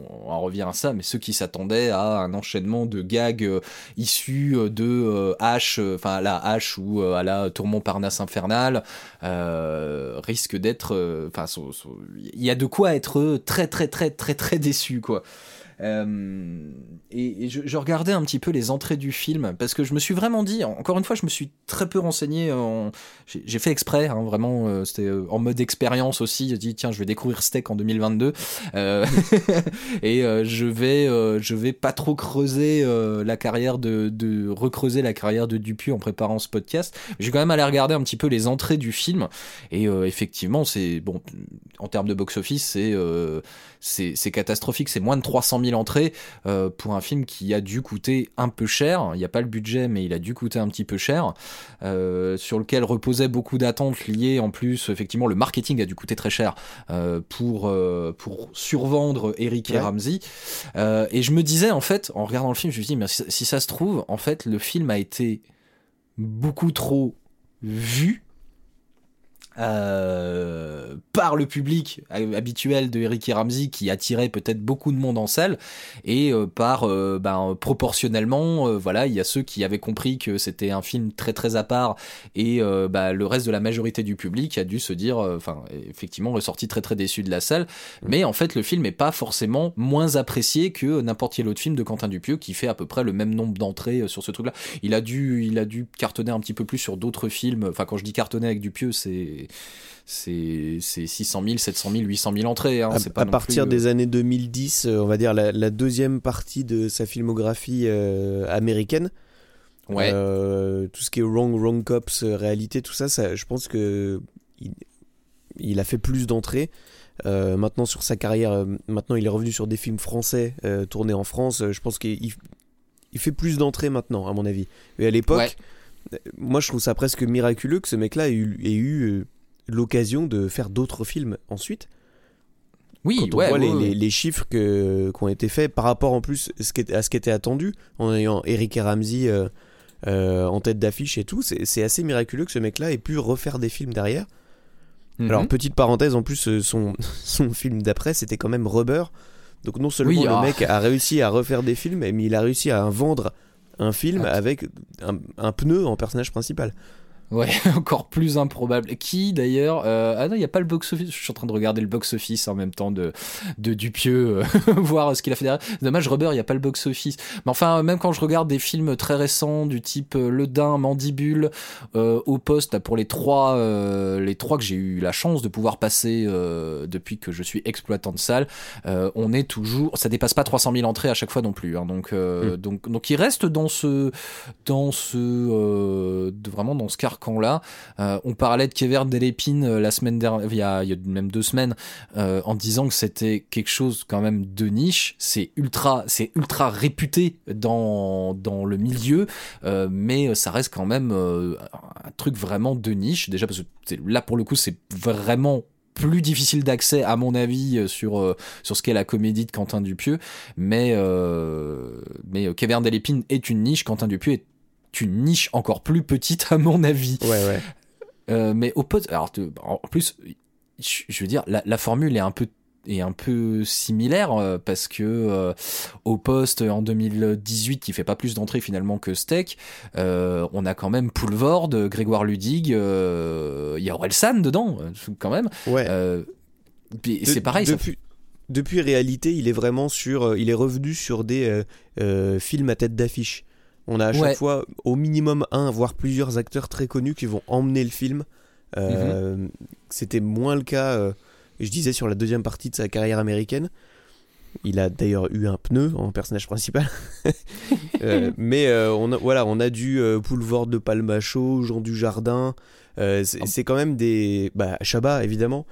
on en revient à ça, mais ceux qui s'attendaient à un enchaînement de gags euh, issus euh, de euh, H, euh, enfin à la H ou euh, à la Tour Montparnasse infernale, euh, risquent d'être, euh, enfin, il y a de quoi être très très très très très déçu, quoi. Euh, et je, je regardais un petit peu les entrées du film parce que je me suis vraiment dit, encore une fois, je me suis très peu renseigné. En, j'ai fait exprès, hein, vraiment, euh, c'était euh, en mode expérience aussi. J'ai dit tiens, je vais découvrir Steak en 2022 euh, [laughs] et euh, je vais, je vais pas trop creuser la carrière de, de recreuser la carrière de Dupuis en préparant ce podcast. J'ai quand même allé regarder un petit peu les entrées du film et effectivement, c'est bon en termes de box-office, c'est c'est catastrophique. C'est moins de 300 000 entrées euh, pour un film qui a dû coûter un peu cher. Il n'y a pas le budget, mais il a dû coûter un petit peu cher, euh, sur lequel reposaient beaucoup d'attentes liées en plus. Effectivement, le marketing a dû coûter très cher euh, pour pour survendre Eric et. Ramsey. Et je me disais en fait, en regardant le film, je me dit, mais si, si ça se trouve, en fait, le film a été beaucoup trop vu euh, par le public habituel de Eric et Ramsey qui attirait peut-être beaucoup de monde en salle et euh, par euh, ben, proportionnellement voilà il y a ceux qui avaient compris que c'était un film très très à part et bah, le reste de la majorité du public a dû se dire enfin effectivement ressorti très très déçu de la salle. Mais en fait le film est pas forcément moins apprécié que n'importe quel autre film de Quentin Dupieux qui fait à peu près le même nombre d'entrées sur ce truc là il a dû il a dû cartonner un petit peu plus sur d'autres films. Enfin quand je dis cartonner avec Dupieux c'est c'est c'est 600 000 700 000 800 000 entrées hein, à, pas à partir plus, euh, des années 2010, euh, on va dire la, la deuxième partie de sa filmographie euh, américaine, ouais euh, tout ce qui est Wrong, Wrong Cops, réalité, tout ça, ça je pense que il, il a fait plus d'entrées. Euh, maintenant sur sa carrière, maintenant il est revenu sur des films français tournés en France. je pense qu'il il- fait plus d'entrées maintenant, à mon avis. Mais à l'époque, Ouais. moi je trouve ça presque miraculeux que ce mec-là ait eu, ait eu, l'occasion de faire d'autres films ensuite oui quand on ouais, voit les, ouais, les- ouais. les chiffres que, qui ont été faits par rapport en plus ce qui était- à ce qui était attendu, en ayant Eric et Ramsey euh, euh, en tête d'affiche et tout, c'est assez miraculeux que ce mec-là ait pu refaire des films derrière. Mhm. Alors, petite parenthèse, en plus, euh, son, [laughs] son film d'après, c'était quand même Rubber. Donc, non seulement Oui, le ah. mec a réussi à refaire des films, mais il a réussi à vendre un film avec un, un pneu en personnage principal. Ouais, [laughs] encore plus improbable. Qui d'ailleurs euh, Ah non, il y a pas le box office. Je suis en train de regarder le box office en même temps de de Dupieux, euh, [laughs] voir ce qu'il a fait derrière. Dommage, Rubber, il y a pas le box office. Mais enfin, même quand je regarde des films très récents du type euh, Le Dain, Mandibule, euh, au poste pour les trois euh, les trois que j'ai eu la chance de pouvoir passer euh, depuis que je suis exploitant de salle, euh, on est toujours, ça dépasse pas 300 000 entrées à chaque fois non plus. Hein, donc euh, donc donc il reste dans ce dans ce euh, de- vraiment dans ce carcan là. On parlait de Kever Delépine euh, la semaine dernière il y a, même deux semaines euh, en disant que c'était quelque chose quand même de niche. C'est ultra c'est ultra réputé dans dans le milieu euh, mais ça reste quand même euh, un truc vraiment de niche. Déjà parce que là pour le coup c'est vraiment plus difficile d'accès à mon avis euh, sur euh, sur ce qu'est la comédie de Quentin Dupieux. Mais euh, mais euh, Caverne des Lépines est une niche. Quentin Dupieux est une niche encore plus petite à mon avis Ouais, ouais. Euh, mais au poste alors en plus je veux dire la, la formule est un peu est un peu similaire euh, parce que euh, au poste en 2018 qui fait pas plus d'entrées finalement que Steak euh, on a quand même Poulvord Grégoire Ludig il y a Orelsan dedans quand même ouais. c'est pareil ça Depuis, depuis réalité, il est vraiment sur. il est revenu sur des films à tête d'affiche. On a à chaque Ouais. fois au minimum un, voire plusieurs acteurs très connus qui vont emmener le film. Euh, Mhm. C'était moins le cas, euh, je disais, sur la deuxième partie de sa carrière américaine. Il a d'ailleurs eu un pneu en personnage principal. [laughs] Euh, mais on, a, voilà, on a du Poulvord de Palmacho, Jean Dujardin. Euh, c'est Ah. c'est quand même des. Bah, Chabat, évidemment.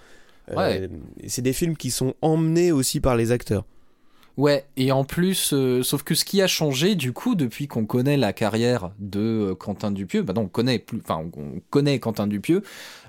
Ouais. C'est des films qui sont emmenés aussi par les acteurs. Ouais, et en plus, euh, sauf que ce qui a changé du coup depuis qu'on connaît la carrière de euh, Quentin Dupieux, bah non, on connaît plus, enfin on connaît Quentin Dupieux,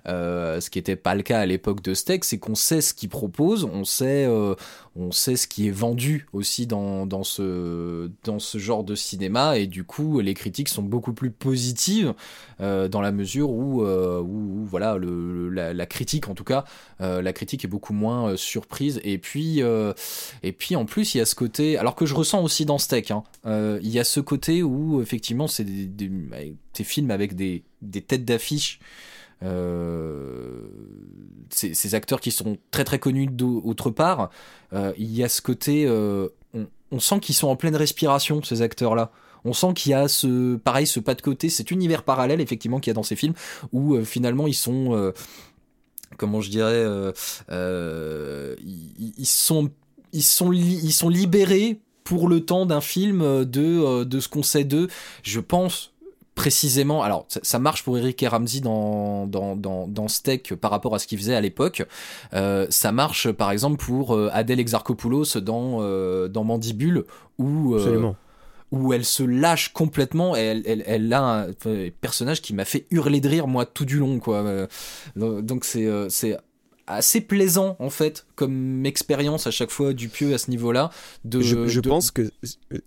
euh, ce qui n'était pas le cas à l'époque de Steak, c'est qu'on sait ce qu'il propose, on sait, euh, on sait ce qui est vendu aussi dans, dans ce dans ce genre de cinéma, et du coup les critiques sont beaucoup plus positives euh, dans la mesure où, où, voilà le, la, critique en tout cas, la critique est beaucoup moins surprise, et puis et puis en plus, il y a ce côté, alors que je ressens aussi dans Steak, hein, il y a ce côté où effectivement c'est des, des, des films avec des, des têtes d'affiche. Euh, ces, acteurs qui sont très très connus d'autre part, euh, il y a ce côté, euh, on, sent qu'ils sont en pleine respiration ces acteurs-là. On sent qu'il y a ce, pareil, ce pas de côté, cet univers parallèle effectivement qu'il y a dans ces films où finalement ils sont, comment je dirais, ils, ils sont ils sont, ils sont libérés pour le temps d'un film de, de ce qu'on sait d'eux. Je pense précisément, alors ça, ça marche pour Eric et Ramsey dans, dans, dans, dans Steak par rapport à ce qu'il faisait à l'époque. Euh, ça marche par exemple pour euh, Adèle Exarchopoulos dans, euh, dans Mandibule où, Absolument. où elle se lâche complètement et elle, elle, elle a un personnage qui m'a fait hurler de rire moi tout du long quoi. Donc c'est c'est assez plaisant en fait comme expérience à chaque fois du pieux à ce niveau-là. De, je je de- pense que,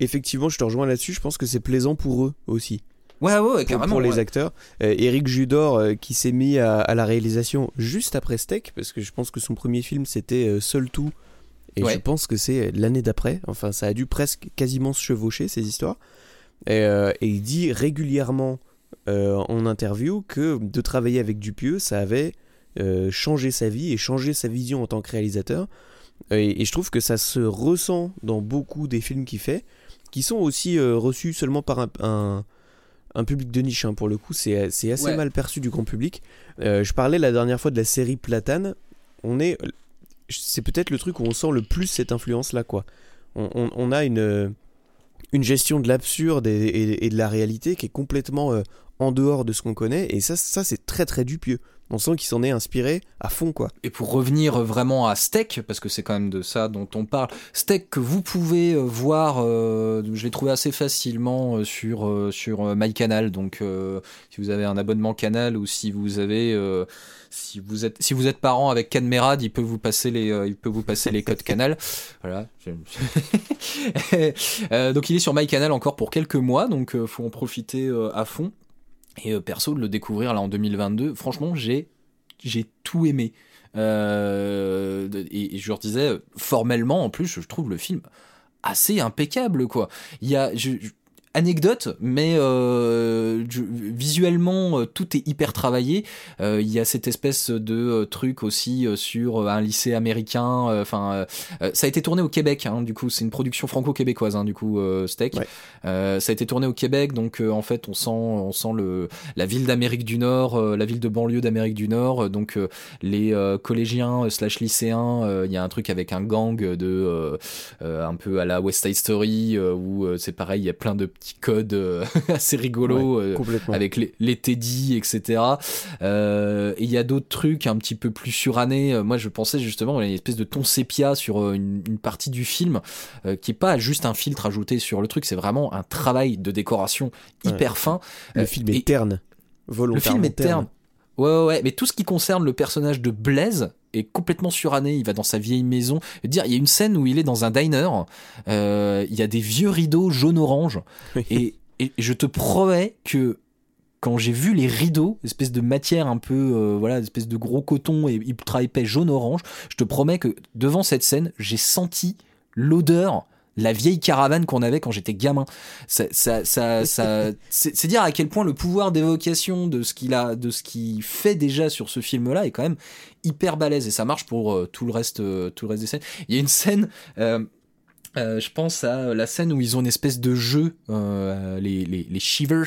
effectivement, je te rejoins là-dessus. Je pense que c'est plaisant pour eux aussi. Ouais ouais, ouais pour, carrément pour les ouais. acteurs. Euh, Eric Judor euh, qui s'est mis à, à la réalisation juste après Steak, parce que je pense que son premier film c'était euh, Seul Tout, et Ouais. je pense que c'est l'année d'après. Enfin, ça a dû presque quasiment se chevaucher ces histoires. Et, euh, et il dit régulièrement euh, en interview que de travailler avec Dupieux, ça avait euh, changé sa vie et changé sa vision en tant que réalisateur. Et, et je trouve que ça se ressent dans beaucoup des films qu'il fait, qui sont aussi euh, reçus seulement par un, un, un public de niche. hein, pour le coup, c'est assez Ouais. mal perçu du grand public. Euh, je parlais la dernière fois de la série Platane. On est, c'est peut-être le truc où on sent le plus cette influence-là, quoi. On, on- on a une une gestion de l'absurde et, et- et de la réalité qui est complètement euh, en dehors de ce qu'on connaît. Et ça, ça c'est très très dupieux. On sent qu'il s'en est inspiré à fond, quoi. Et pour revenir vraiment à Steak, parce que c'est quand même de ça dont on parle, Steak que vous pouvez euh, voir, euh, je l'ai trouvé assez facilement euh, sur, euh, sur euh, MyCanal, donc euh, si vous avez un abonnement Canal ou si vous avez... euh, si vous êtes si parent avec Canmerad, il peut vous passer les euh, il peut vous passer les codes Canal. [laughs] Voilà. [laughs] Euh, donc il est sur MyCanal encore pour quelques mois, donc euh, faut en profiter euh, à fond. Et euh, perso de le découvrir là en 2022, franchement j'ai tout aimé. Euh, et, je leur disais euh, formellement en plus, je trouve le film assez impeccable quoi. Il y a anecdote, mais euh, visuellement euh, tout est hyper travaillé. Euh, Il y a cette espèce de truc aussi sur un lycée américain. Enfin, euh, ça a été tourné au Québec. hein, du coup, c'est une production franco-québécoise. hein, du coup, Steak. Ouais. Ça a été tourné au Québec, donc en fait, on sent, on sent le la ville d'Amérique du Nord, la ville de banlieue d'Amérique du Nord. donc les collégiens slash lycéens, il y a un truc avec un gang de un peu à la West Side Story où c'est pareil, il y a plein de petits codes euh, [laughs] assez rigolos. euh, avec les, les Teddy, etc. Euh, et il y a d'autres trucs un petit peu plus surannés. Moi, je pensais justement, a une espèce de ton sépia sur une, une partie du film qui est pas juste un filtre ajouté sur le truc, c'est vraiment un travail de décoration hyper fin. Le film et- est terne. le Volontairement film est terne. Ouais, ouais, ouais, mais tout ce qui concerne le personnage de Blaise est complètement suranné. Il va dans sa vieille maison. Dire, il y a une scène où il est dans un diner. euh, il y a des vieux rideaux jaune-orange. Oui. Et, et je te promets que quand j'ai vu les rideaux, espèce de matière un peu, euh, voilà, espèce de gros coton et ultra épais jaune-orange, je te promets que devant cette scène, j'ai senti l'odeur, la vieille caravane qu'on avait quand j'étais gamin. Ça, ça, ça, ça- [laughs] c'est c'est dire à quel point le pouvoir d'évocation de ce qu'il a, de ce qu'il fait déjà sur ce film-là est quand même hyper balèze et ça marche pour euh, tout le reste, euh, tout le reste des scènes. Il y a une scène. euh, Euh, je pense à la scène où ils ont une espèce de jeu, euh, les, les, les Shivers.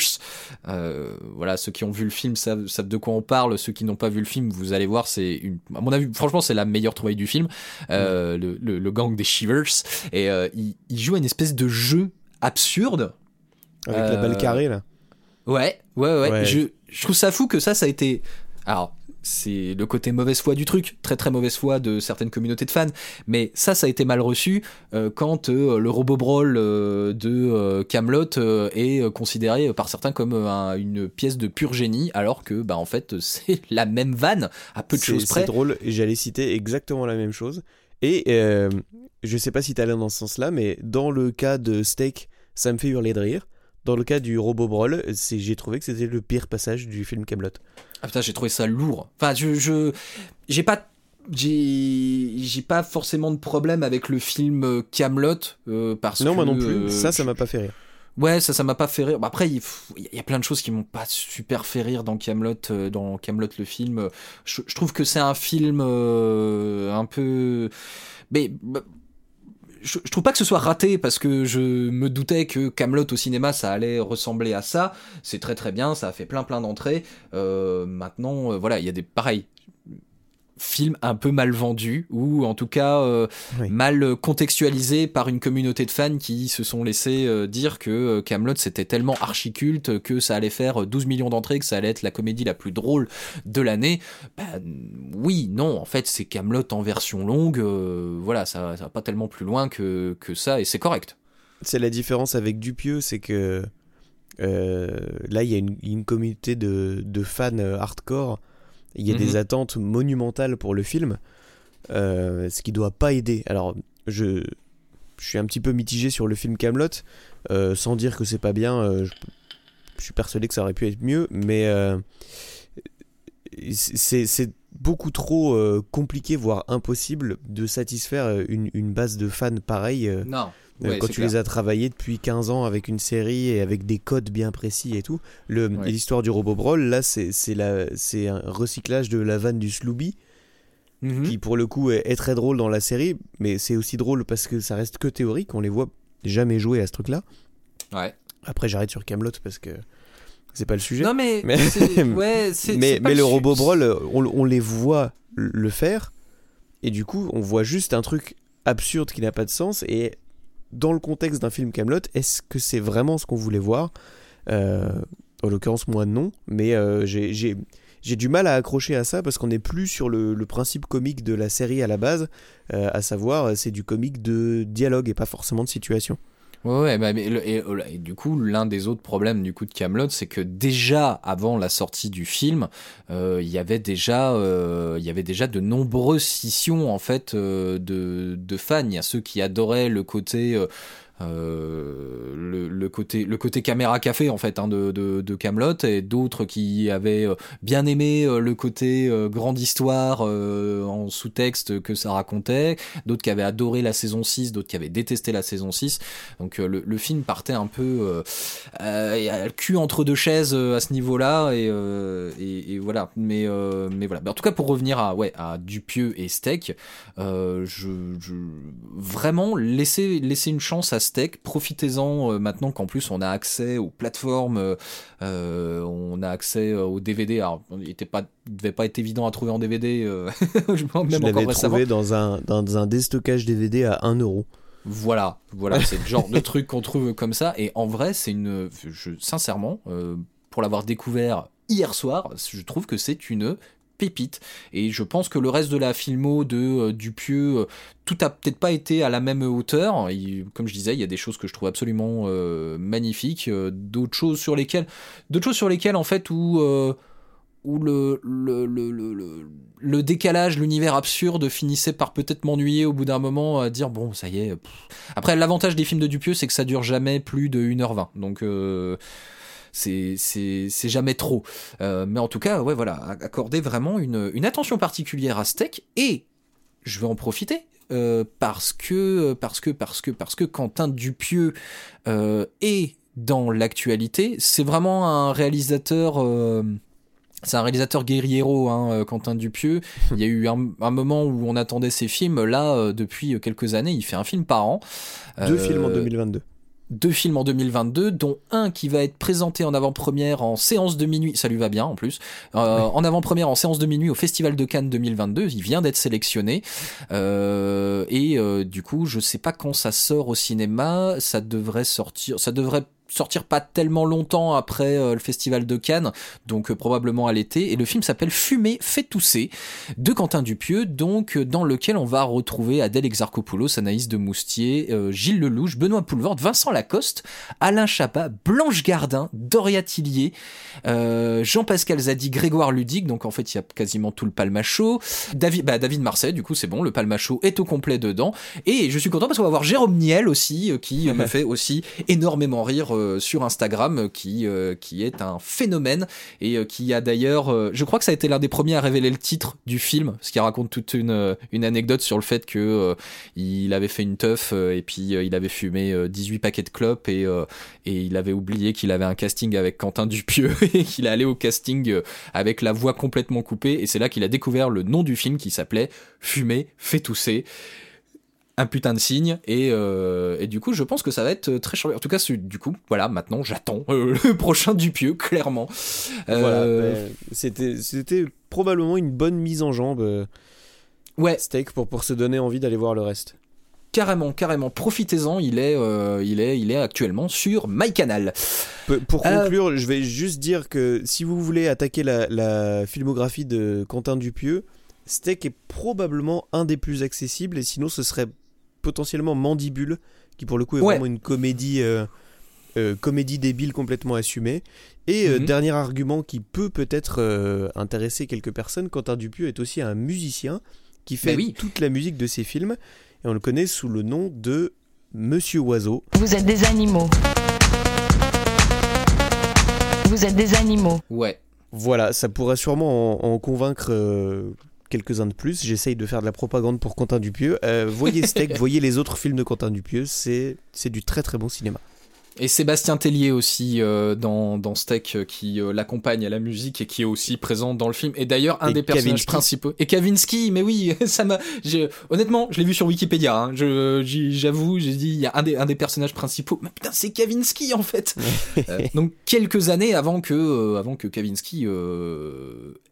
Euh, voilà, ceux qui ont vu le film savent, savent de quoi on parle. Ceux qui n'ont pas vu le film, vous allez voir, c'est une, à mon avis, franchement, c'est la meilleure trouvaille du film. Euh, le, le, le gang des Shivers. Et euh, ils, ils jouent à une espèce de jeu absurde. Avec la balle carrée, là. Ouais, ouais, ouais. Ouais. Je, je trouve ça fou que ça, ça a été. Alors, c'est le côté mauvaise foi du truc, très très mauvaise foi de certaines communautés de fans, mais ça, ça a été mal reçu euh, quand euh, le robot brawl euh, de Camelot est considéré par certains comme un- une pièce de pur génie, alors que, bah, en fait, [laughs] c'est la même vanne à peu de choses près. C'est drôle, j'allais citer exactement la même chose. Et je sais pas si t'allais dans ce sens-là, mais dans le cas de Steak, ça me fait hurler de rire. Dans le cas du robot brawl, j'ai trouvé que c'était le pire passage du film Camelot. Ah putain, j'ai trouvé ça lourd. Enfin, je, je, j'ai pas, j'ai, j'ai pas forcément de problème avec le film Camelot euh, parce Non, que moi non plus. euh, ça, ça m'a pas fait rire. Ouais, ça, ça m'a pas fait rire. Bah, après, il y a plein de choses qui m'ont pas super fait rire dans Camelot, dans Camelot le film. Je, je trouve que c'est un film euh, un peu, mais bah, je, je trouve pas que ce soit raté parce que je me doutais que Camelot au cinéma ça allait ressembler à ça. C'est très très bien, ça a fait plein plein d'entrées. Euh, maintenant, euh, voilà, il y a des pareils films un peu mal vendus ou en tout cas euh, Oui. mal contextualisés par une communauté de fans qui se sont laissés euh, dire que Camelot c'était tellement archi culte que ça allait faire 12 millions d'entrées, que ça allait être la comédie la plus drôle de l'année. Ben, oui, non, en fait c'est Camelot en version longue. euh, voilà, ça, ça va pas tellement plus loin que, que ça et c'est correct. C'est la différence avec Dupieux, c'est que euh, là, il y a une, une communauté de, de fans euh, hardcore. Il y a Mhm. des attentes monumentales pour le film, euh, ce qui doit pas aider. Alors, je, je suis un petit peu mitigé sur le film Camelot, euh, sans dire que c'est pas bien. euh, je, je suis persuadé que ça aurait pu être mieux, mais c'est beaucoup trop compliqué, voire impossible, de satisfaire une, une base de fans pareille. Non. Euh, quand tu les as travaillés depuis 15 ans avec une série et avec des codes bien précis et tout. Le- Ouais. L'histoire du robot brawl, là, c'est c'est la- c'est un recyclage de la vanne du Slooby, Mhm. qui pour le coup est, est très drôle dans la série, mais c'est aussi drôle parce que ça reste que théorique, on les voit jamais jouer à ce truc-là. Ouais. Après, j'arrête sur Camelot parce que c'est pas le sujet. Non mais, Mais- c'est- [laughs] ouais, c'est- mais c'est pas mais le su- robot brawl, on, on les voit le faire, et du coup, on voit juste un truc absurde qui n'a pas de sens. Et dans le contexte d'un film Camelot, est-ce que c'est vraiment ce qu'on voulait voir? Euh, En l'occurrence, moi non, mais euh, j'ai- du mal à accrocher à ça parce qu'on n'est plus sur le, le principe comique de la série à la base, euh, à savoir c'est du comique de dialogue et pas forcément de situation. Ouais, ouais, bah, et du coup, l'un des autres problèmes du coup de Camelot, c'est que déjà avant la sortie du film, euh, il y avait déjà, euh, y avait déjà de nombreuses scissions en fait euh, de, de fans. Il y a ceux qui adoraient le côté euh, le, côté le côté caméra café en fait hein, de, de, Camelot et d'autres qui avaient euh, bien aimé euh, le côté grande histoire en sous-texte que ça racontait d'autres qui avaient adoré la saison 6 d'autres qui avaient détesté la saison 6 donc le, film partait un peu cul entre deux chaises à ce niveau-là et, voilà. Mais mais voilà. Mais en tout cas pour revenir à ouais à Dupieux et Steak, je, vraiment laissez laissez une chance à Steak. Profitez-en euh, maintenant qu'en plus on a accès aux plateformes, euh, euh, on a accès aux DVD. Alors il était pas devait pas être évident à trouver en DVD. [laughs] je même l'avais trouvé dans un, dans un déstockage DVD à 1 euro. Voilà, voilà, c'est le genre de [laughs] truc qu'on trouve comme ça. Et en vrai, c'est une, je, sincèrement, euh, pour l'avoir découvert hier soir, je trouve que c'est une pépite. Et je pense que le reste de la filmo de euh, Dupieux, euh, tout a peut-être pas été à la même hauteur. Comme je disais, il y a des choses que je trouve absolument euh, magnifiques, d'autres choses sur lesquelles, d'autres en fait où le, le, le, le, décalage, l'univers absurde finissait par peut-être m'ennuyer au bout d'un moment à dire bon ça y est. Après l'avantage des films de Dupieux c'est que ça dure jamais plus de 1h20 donc c'est jamais trop. Euh, mais en tout cas ouais voilà accorder vraiment une, une attention particulière à Steak et je vais en profiter. euh, parce que parce que parce que parce que Quentin Dupieux euh, est dans l'actualité c'est vraiment un réalisateur euh, C'est un réalisateur guerriero, hein, Quentin Dupieux. [laughs] Il y a eu un, un moment où on attendait ses films. Là, depuis quelques années, il fait un film par an. Deux films en 2022. Deux films en 2022, dont un qui va être présenté en avant-première en séance de minuit, ça lui va bien en plus, euh, en avant-première en séance de minuit au Festival de Cannes 2022, il vient d'être sélectionné, euh, et euh, du coup je sais pas quand ça sort au cinéma, ça devrait sortir, ça devrait sortir pas tellement longtemps après euh, le festival de Cannes, donc euh, probablement à l'été. Et le film s'appelle Fumer fait tousser de Quentin Dupieux, donc euh, dans lequel on va retrouver Adèle Exarchopoulos, Anaïs de Moustier, Gilles Lelouch, Benoît Poulvord, Vincent Lacoste, Alain Chapat, Blanche Gardin, Doria Tillier, Jean-Pascal Zadi, Grégoire Ludic, donc en fait il y a quasiment tout le palmacho, David, bah, David Marseille, du coup c'est bon, le palmacho est au complet dedans, et je suis content parce qu'on va voir Jérôme Niel aussi, qui m'a [laughs] fait aussi énormément rire sur Instagram, euh, qui, euh, qui est un phénomène, et euh, qui a d'ailleurs, euh, je crois que ça a été l'un des premiers à révéler le titre du film, ce qui raconte toute une, euh, une anecdote sur le fait que euh, il avait fait une teuf, euh, et puis euh, il avait fumé euh, 18 paquets de clopes, et, euh, et il avait oublié qu'il avait un casting avec Quentin Dupieux, [laughs] et qu'il allait au casting euh, avec la voix complètement coupée, et c'est là qu'il a découvert le nom du film qui s'appelait Fumer, fait tousser un putain de signe et, euh, et du coup je pense que ça va être très charmant. En tout cas du coup voilà maintenant j'attends euh, [laughs] le prochain Dupieux clairement. Voilà, Euh, ben, c'était c'était probablement une bonne mise en jambe euh, ouais. steak pour pour se donner envie d'aller voir le reste. carrément carrément. Profitez-en il est euh, il est il est actuellement sur MyCanal. Pe- Pour Euh, conclure, je vais juste dire que si vous voulez attaquer la, la filmographie de Quentin Dupieux, Steak est probablement un des plus accessibles et sinon ce serait potentiellement Mandibule qui pour le coup est Ouais. vraiment une comédie euh, euh, comédie débile complètement assumée. Et euh, Mhm. dernier argument qui peut peut-être euh, intéresser quelques personnes, Quentin Dupieux est aussi un musicien qui fait oui. toute la musique de ses films et on le connaît sous le nom de Monsieur Oiseau. Vous êtes des animaux. Vous êtes des animaux. ouais Voilà, ça pourrait sûrement en, en convaincre euh, quelques-uns de plus. J'essaye de faire de la propagande pour Quentin Dupieux. Euh, voyez Steak, [laughs] voyez les autres films de Quentin Dupieux, c'est c'est du très très bon cinéma. et Sébastien Tellier aussi euh, dans dans Steak euh, qui euh, l'accompagne à la musique et qui est aussi présent dans le film. Et d'ailleurs un Et des personnages principaux et Kavinsky mais oui [laughs] ça m'a honnêtement je l'ai vu sur Wikipédia hein, j'avoue j'ai dit il y a un des un des personnages principaux. Mais putain c'est Kavinsky en fait. [laughs] Donc quelques années avant que avant que Kavinsky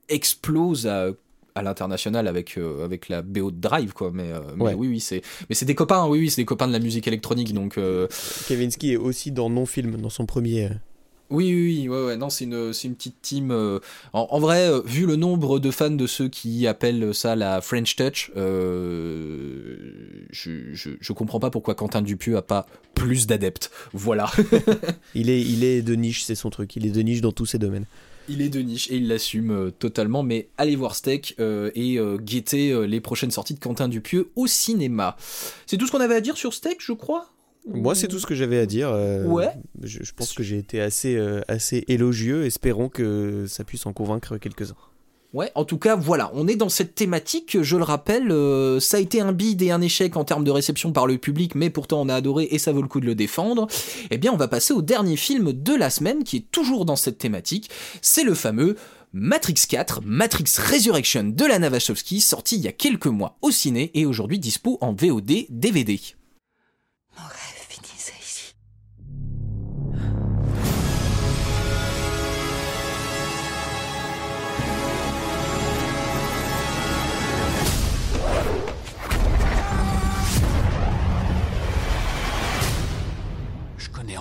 explose à à l'international avec euh, avec la BO de Drive quoi mais, euh, mais Ouais. oui oui c'est mais c'est des copains oui oui c'est des copains de la musique électronique donc euh, Kavinsky est aussi dans Non-Film, dans son premier. oui, oui, oui, ouais, ouais, non, c'est une, c'est une petite team. euh, en, en vrai, euh, vu le nombre de fans de ceux qui appellent ça la French Touch, euh, je, je, je comprends pas pourquoi Quentin Dupieux a pas plus d'adeptes. Voilà. [laughs] Il est, il est de niche, c'est son truc. Il est de niche dans tous ses domaines. Il est de niche et il l'assume euh, totalement. Mais allez voir Steak euh, et euh, guettez les prochaines sorties de Quentin Dupieux au cinéma. C'est tout ce qu'on avait à dire sur Steak, je crois? Moi, c'est tout ce que j'avais à dire. euh, Ouais. Je, je pense que j'ai été assez, euh, assez élogieux. Espérons que ça puisse en convaincre quelques-uns. Ouais, en tout cas, voilà, on est dans cette thématique, je le rappelle, euh, ça a été un bide et un échec en termes de réception par le public, mais pourtant on a adoré et ça vaut le coup de le défendre. Eh bien, on va passer au dernier film de la semaine qui est toujours dans cette thématique, c'est le fameux Matrix 4, Matrix Resurrection de Lana Wachowski, sorti il y a quelques mois au ciné et aujourd'hui dispo en VOD DVD.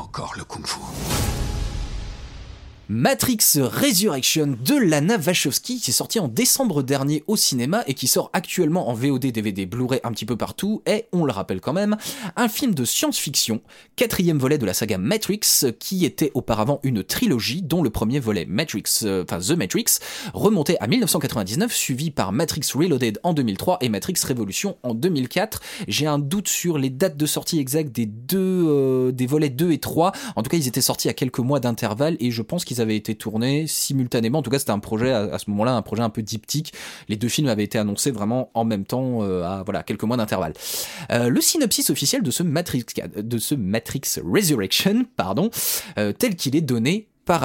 Encore le kung-fu. Matrix Resurrection de Lana Wachowski qui est sorti en décembre dernier au cinéma et qui sort actuellement en VOD, DVD, Blu-ray un petit peu partout est, on le rappelle quand même, un film de science-fiction, quatrième volet de la saga Matrix qui était auparavant une trilogie dont le premier volet Matrix, euh, enfin The Matrix, remontait à 1999 suivi par Matrix Reloaded en 2003 et Matrix Revolution en 2004. J'ai un doute sur les dates de sortie exactes des deux euh, des volets 2 et 3. En tout cas, ils étaient sortis à quelques mois d'intervalle et je pense qu'ils avaient été tournés simultanément. En tout cas, c'était un projet à, ce moment-là, un projet un peu diptyque. Les deux films avaient été annoncés vraiment en même temps euh, à voilà quelques mois d'intervalle. Euh, le synopsis officiel de ce Matrix de ce Matrix Resurrection, pardon, euh, tel qu'il est donné par.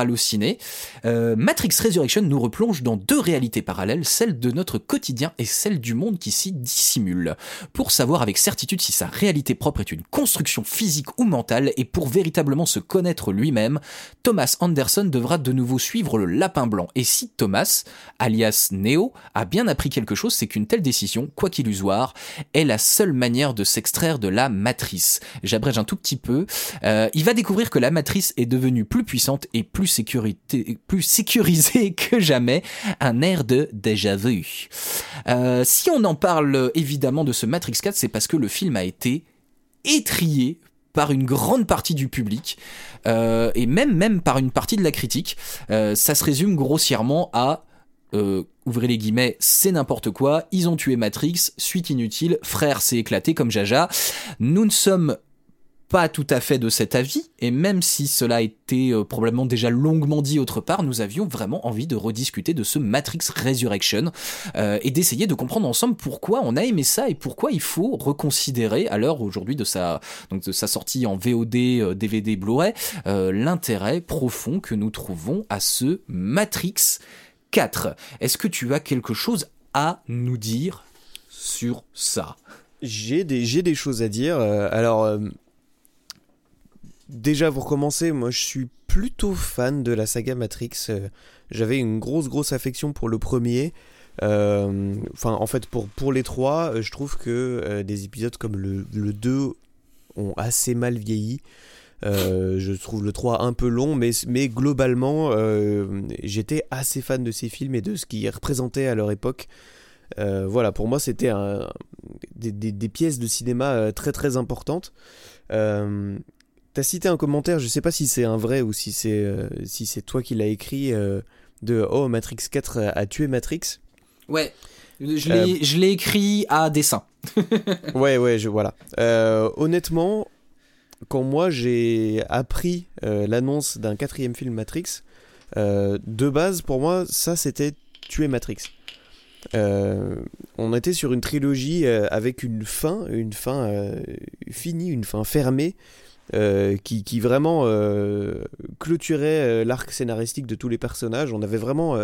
Euh, Matrix Resurrection nous replonge dans deux réalités parallèles, celle de notre quotidien et celle du monde qui s'y dissimule. Pour savoir avec certitude si sa réalité propre est une construction physique ou mentale et pour véritablement se connaître lui-même, Thomas Anderson devra de nouveau suivre le lapin blanc. Et si Thomas, alias Neo, a bien appris quelque chose, c'est qu'une telle décision, quoi qu'illusoire, est la seule manière de s'extraire de la matrice. J'abrège un tout petit peu. Euh, il va découvrir que la matrice est devenue plus puissante et plus, sécurisée [laughs] que jamais. Un air de déjà vu. Euh, si on en parle évidemment de ce Matrix 4, c'est parce que le film a été étrié par une grande partie du public euh, et même même par une partie de la critique. Euh, ça se résume grossièrement à ouvrez les guillemets, c'est n'importe quoi, ils ont tué Matrix, suite inutile, frère s'est éclaté comme Jaja. Nous ne sommes pas tout à fait de cet avis, et même si cela a été euh, probablement déjà longuement dit autre part, nous avions vraiment envie de rediscuter de ce Matrix Resurrection euh, et d'essayer de comprendre ensemble pourquoi on a aimé ça et pourquoi il faut reconsidérer à l'heure aujourd'hui de sa donc de sa sortie en VOD, DVD, Blu-ray, euh, l'intérêt profond que nous trouvons à ce Matrix 4. Est-ce que tu as quelque chose à nous dire sur ça? J'ai des, j'ai des choses à dire. Alors, déjà pour commencer, moi je suis plutôt fan de la saga Matrix. Euh, J'avais une grosse, grosse affection pour le premier. Euh, Enfin, en fait, pour, pour les trois, euh, je trouve que des épisodes comme le, le 2 ont assez mal vieilli. Je trouve le 3 un peu long, mais, mais globalement, j'étais assez fan de ces films et de ce qu'ils représentaient à leur époque. Voilà, pour moi, c'était des, pièces de cinéma très très importantes. Euh, T'as cité un commentaire, je sais pas si c'est un vrai ou si c'est euh, si c'est toi qui l'as écrit, euh, de Oh, Matrix 4 a, a tué Matrix. Ouais. Je l'ai, l'ai écrit à dessin. [laughs] Ouais, ouais, je, voilà. Euh, honnêtement, quand moi j'ai appris euh, l'annonce d'un quatrième film Matrix, euh, de base, pour moi, ça c'était tuer Matrix. Euh, on était sur une trilogie euh, avec une fin, une fin euh, finie, une fin fermée, euh, qui, vraiment euh, clôturait euh, l'arc scénaristique de tous les personnages. On avait vraiment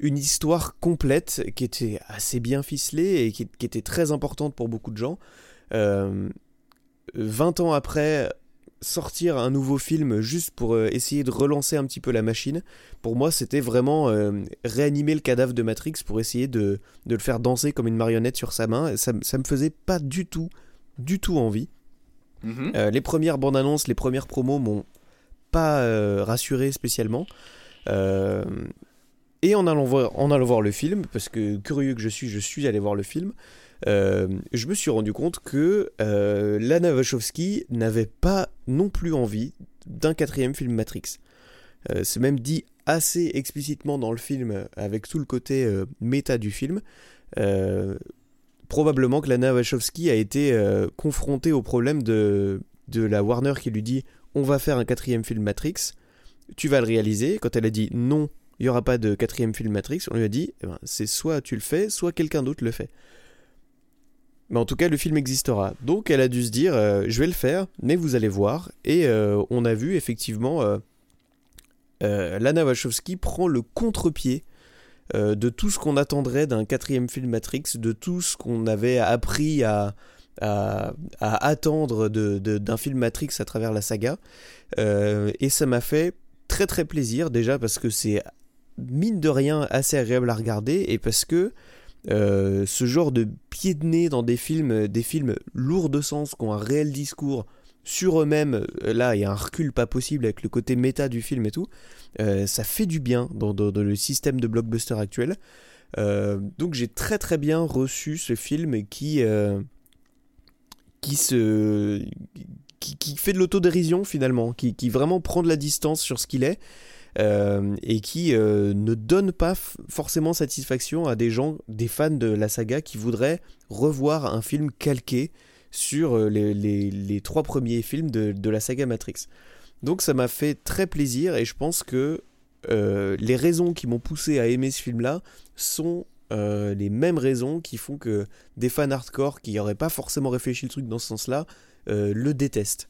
une histoire complète qui était assez bien ficelée et qui, était très importante pour beaucoup de gens. Euh, 20 ans après, sortir un nouveau film juste pour essayer de relancer un petit peu la machine, pour moi c'était vraiment réanimer le cadavre de Matrix pour essayer de, de le faire danser comme une marionnette sur sa main. Ça, ça me faisait pas du tout, du tout envie. Euh, les premières bandes annonces, les premières promos m'ont pas euh, rassuré spécialement. Euh, et en allant, voir, le film, parce que curieux que je suis, je suis allé voir le film, je me suis rendu compte que Lana Wachowski n'avait pas non plus envie d'un quatrième film Matrix. C'est même dit assez explicitement dans le film, avec tout le côté méta du film. Probablement que Lana Wachowski a été euh, confrontée au problème de, de la Warner qui lui dit on va faire un quatrième film Matrix, tu vas le réaliser. Quand elle a dit non, il n'y aura pas de quatrième film Matrix, on lui a dit eh ben, c'est soit tu le fais, soit quelqu'un d'autre le fait. Mais en tout cas, le film existera. Donc elle a dû se dire euh, je vais le faire, mais vous allez voir. Et euh, on a vu effectivement Lana Wachowski prend le contre-pied euh, de tout ce qu'on attendrait d'un quatrième film Matrix, de tout ce qu'on avait appris à, attendre d'un film Matrix à travers la saga. Euh, et ça m'a fait très très plaisir déjà parce que c'est mine de rien assez agréable à regarder et parce que euh, ce genre de pied de nez dans des films, des films lourds de sens, qui ont un réel discours sur eux-mêmes, euh, là il y a un recul pas possible avec le côté méta du film et tout, euh, ça fait du bien dans, le système de blockbuster actuel. Euh, donc j'ai très très bien reçu ce film qui qui se qui, fait de l'autodérision finalement, qui, qui vraiment prend de la distance sur ce qu'il est et qui ne donne pas forcément satisfaction à des gens, des fans de la saga qui voudraient revoir un film calqué sur euh, les, les- les trois premiers films de, de la saga Matrix. Donc ça m'a fait très plaisir et je pense que euh, les raisons qui m'ont poussé à aimer ce film-là sont euh, les mêmes raisons qui font que des fans hardcore qui n'auraient pas forcément réfléchi le truc dans ce sens-là euh, le détestent.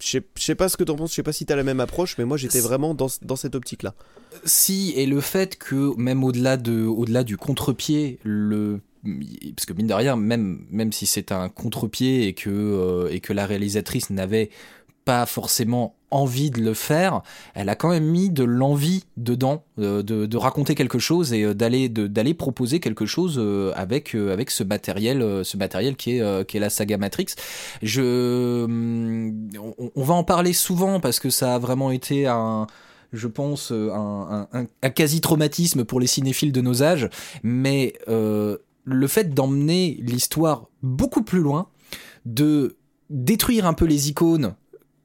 Je sais- pas ce que t'en penses, je sais pas si t'as la même approche, mais moi j'étais vraiment dans, dans cette optique-là. Si, et le fait que même au-delà de, au-delà du contre-pied, le parce que mine de rien, même, même si c'est un contre-pied et que, euh, et que la réalisatrice n'avait pas forcément envie de le faire, elle a quand même mis de l'envie dedans, euh, de, de raconter quelque chose et euh, d'aller, d'aller proposer quelque chose avec, avec ce matériel, ce matériel qui est, qui est la saga Matrix. Je, hum, on, va en parler souvent parce que ça a vraiment été un, je pense, un, un- un- quasi-traumatisme pour les cinéphiles de nos âges, mais le fait d'emmener l'histoire beaucoup plus loin, de détruire un peu les icônes,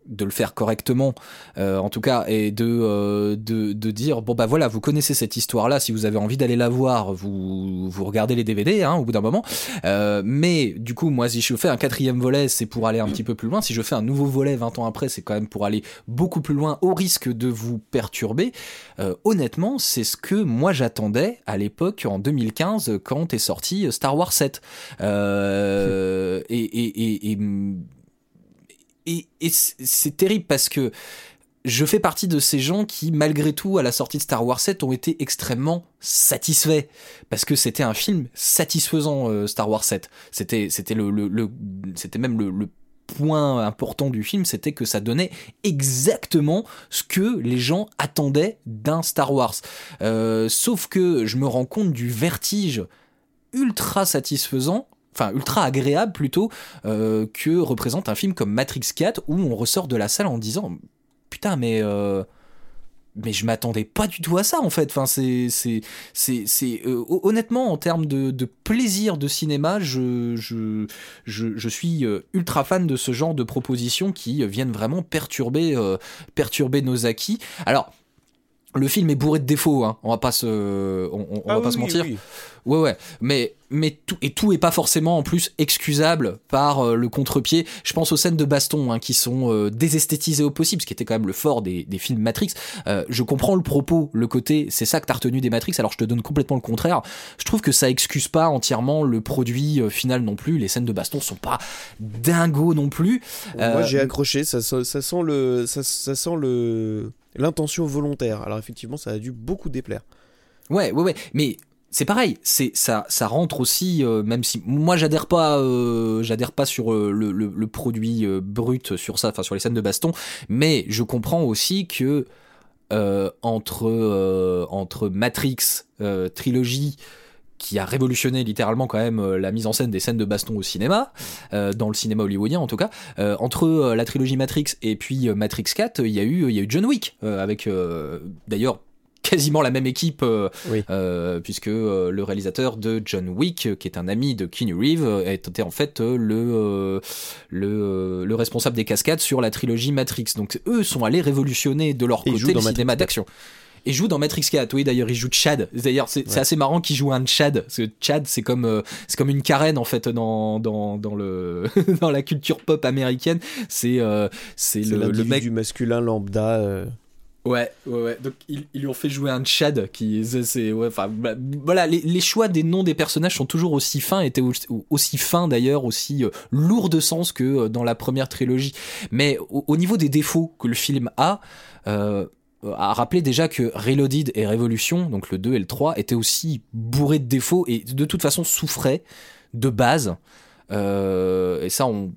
de le faire correctement, euh, en tout cas, et de, euh, de, de dire, bon bah voilà, vous connaissez cette histoire-là, si vous avez envie d'aller la voir, vous, vous regardez les DVD hein, au bout d'un moment, euh, mais du coup, moi, si je fais un quatrième volet, c'est pour aller un petit peu plus loin. Si je fais un nouveau volet 20 ans après, c'est quand même pour aller beaucoup plus loin au risque de vous perturber. Honnêtement, c'est ce que moi j'attendais à l'époque, en 2015, quand est sorti Star Wars 7. Euh, et, et, et, et, et- c'est terrible parce que je fais partie de ces gens qui, malgré tout, à la sortie de Star Wars 7, ont été extrêmement satisfaits. Parce que c'était un film satisfaisant, euh, Star Wars 7. C'était, même le, le point important du film, c'était que ça donnait exactement ce que les gens attendaient d'un Star Wars. Euh, sauf que je me rends compte du vertige ultra satisfaisant enfin ultra agréable plutôt euh, que représente un film comme Matrix 4 où on ressort de la salle en disant putain mais euh, mais je m'attendais pas du tout à ça en fait. Enfin c'est c'est c'est c'est euh, honnêtement en termes de, plaisir de cinéma je je je, je suis ultra fan de ce genre de propositions qui viennent vraiment perturber perturber nos acquis. Alors le film est bourré de défauts, hein. on va pas se, on, on- on Ah va pas oui, se oui, mentir. oui. Ouais, ouais, mais mais tout et tout est pas forcément en plus excusable par euh, le contre-pied. Je pense aux scènes de baston hein, qui sont euh, désesthétisées au possible, ce qui était quand même le fort des, des films Matrix. Euh, je comprends le propos, le côté, c'est ça que t'as retenu des Matrix. Alors je te donne complètement le contraire. Je trouve que ça excuse pas entièrement le produit euh, final non plus. Les scènes de baston sont pas dingos non plus. Moi Euh, j'ai accroché, ça, sent- ça sent le, ça, ça sent le l'intention volontaire. Alors effectivement, ça a dû beaucoup déplaire. Ouais, ouais, ouais. Mais c'est pareil, c'est ça, ça rentre aussi, euh, même si moi j'adhère pas, euh, j'adhère pas sur euh, le, le- le produit brut sur ça, enfin sur les scènes de baston, mais je comprends aussi que entre entre Matrix trilogie qui a révolutionné littéralement quand même euh, la mise en scène des scènes de baston au cinéma, euh, dans le cinéma hollywoodien en tout cas. Euh, entre la trilogie Matrix et puis Matrix 4, il y a eu il y a eu John Wick avec d'ailleurs quasiment la même équipe euh, Oui. euh, puisque euh, le réalisateur de John Wick qui est un ami de Keanu Reeves était en fait le le, le responsable des cascades sur la trilogie Matrix donc eux sont allés révolutionner de leur Et côté le cinéma 4. d'action et joue dans Matrix 4. Oui, d'ailleurs, il joue Chad. D'ailleurs, c'est Ouais. assez marrant qu'il joue un Chad. Parce que Chad, c'est comme, euh, c'est comme une carène, en fait, dans, dans, dans, le, [laughs] dans la culture pop américaine. C'est, euh, c'est le, le mec. masculin lambda. euh, Ouais, ouais, ouais. Donc, ils, ils lui ont fait jouer un Chad qui, c'est- c'est, ouais, enfin, bah, voilà, les, les choix des noms des personnages sont toujours aussi fins, étaient aussi, aussi fins d'ailleurs, aussi euh, lourds de sens que euh, dans la première trilogie. Mais au, au niveau des défauts que le film a, euh, à rappeler déjà que Reloaded et Révolution, donc le 2 et le 3, étaient aussi bourrés de défauts et de toute façon souffraient de base. Euh, et ça, on,